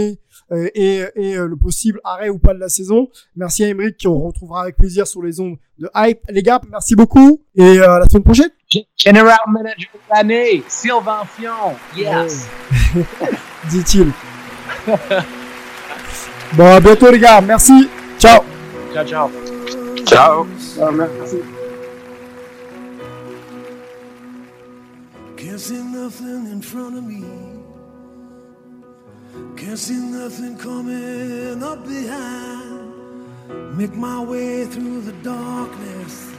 euh, et, et euh, le possible arrêt ou pas de la saison. Merci à Emery qui on retrouvera avec plaisir sur les ondes de Hype. Les gars, merci beaucoup et à la semaine prochaine. General Manager de l'année, Sylvain Fion. Yes. <laughs> Dit-il. <laughs> bon, à bientôt les gars. Merci. Ciao. Ciao, ciao. Ciao. ciao merci. Can't see nothing in front of me. Can't see nothing coming up behind. Make my way through the darkness.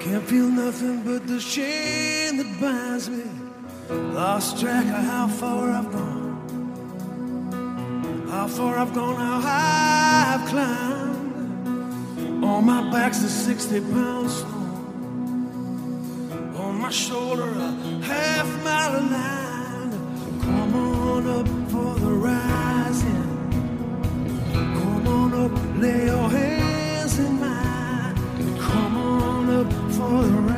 Can't feel nothing but the shame that binds me. Lost track of how far I've gone. How far I've gone, how high I've climbed. On my back's a 60 pound stone. On my shoulder, a half mile of line. Come on up for the rising. Come on up, lay your head. Oh. around.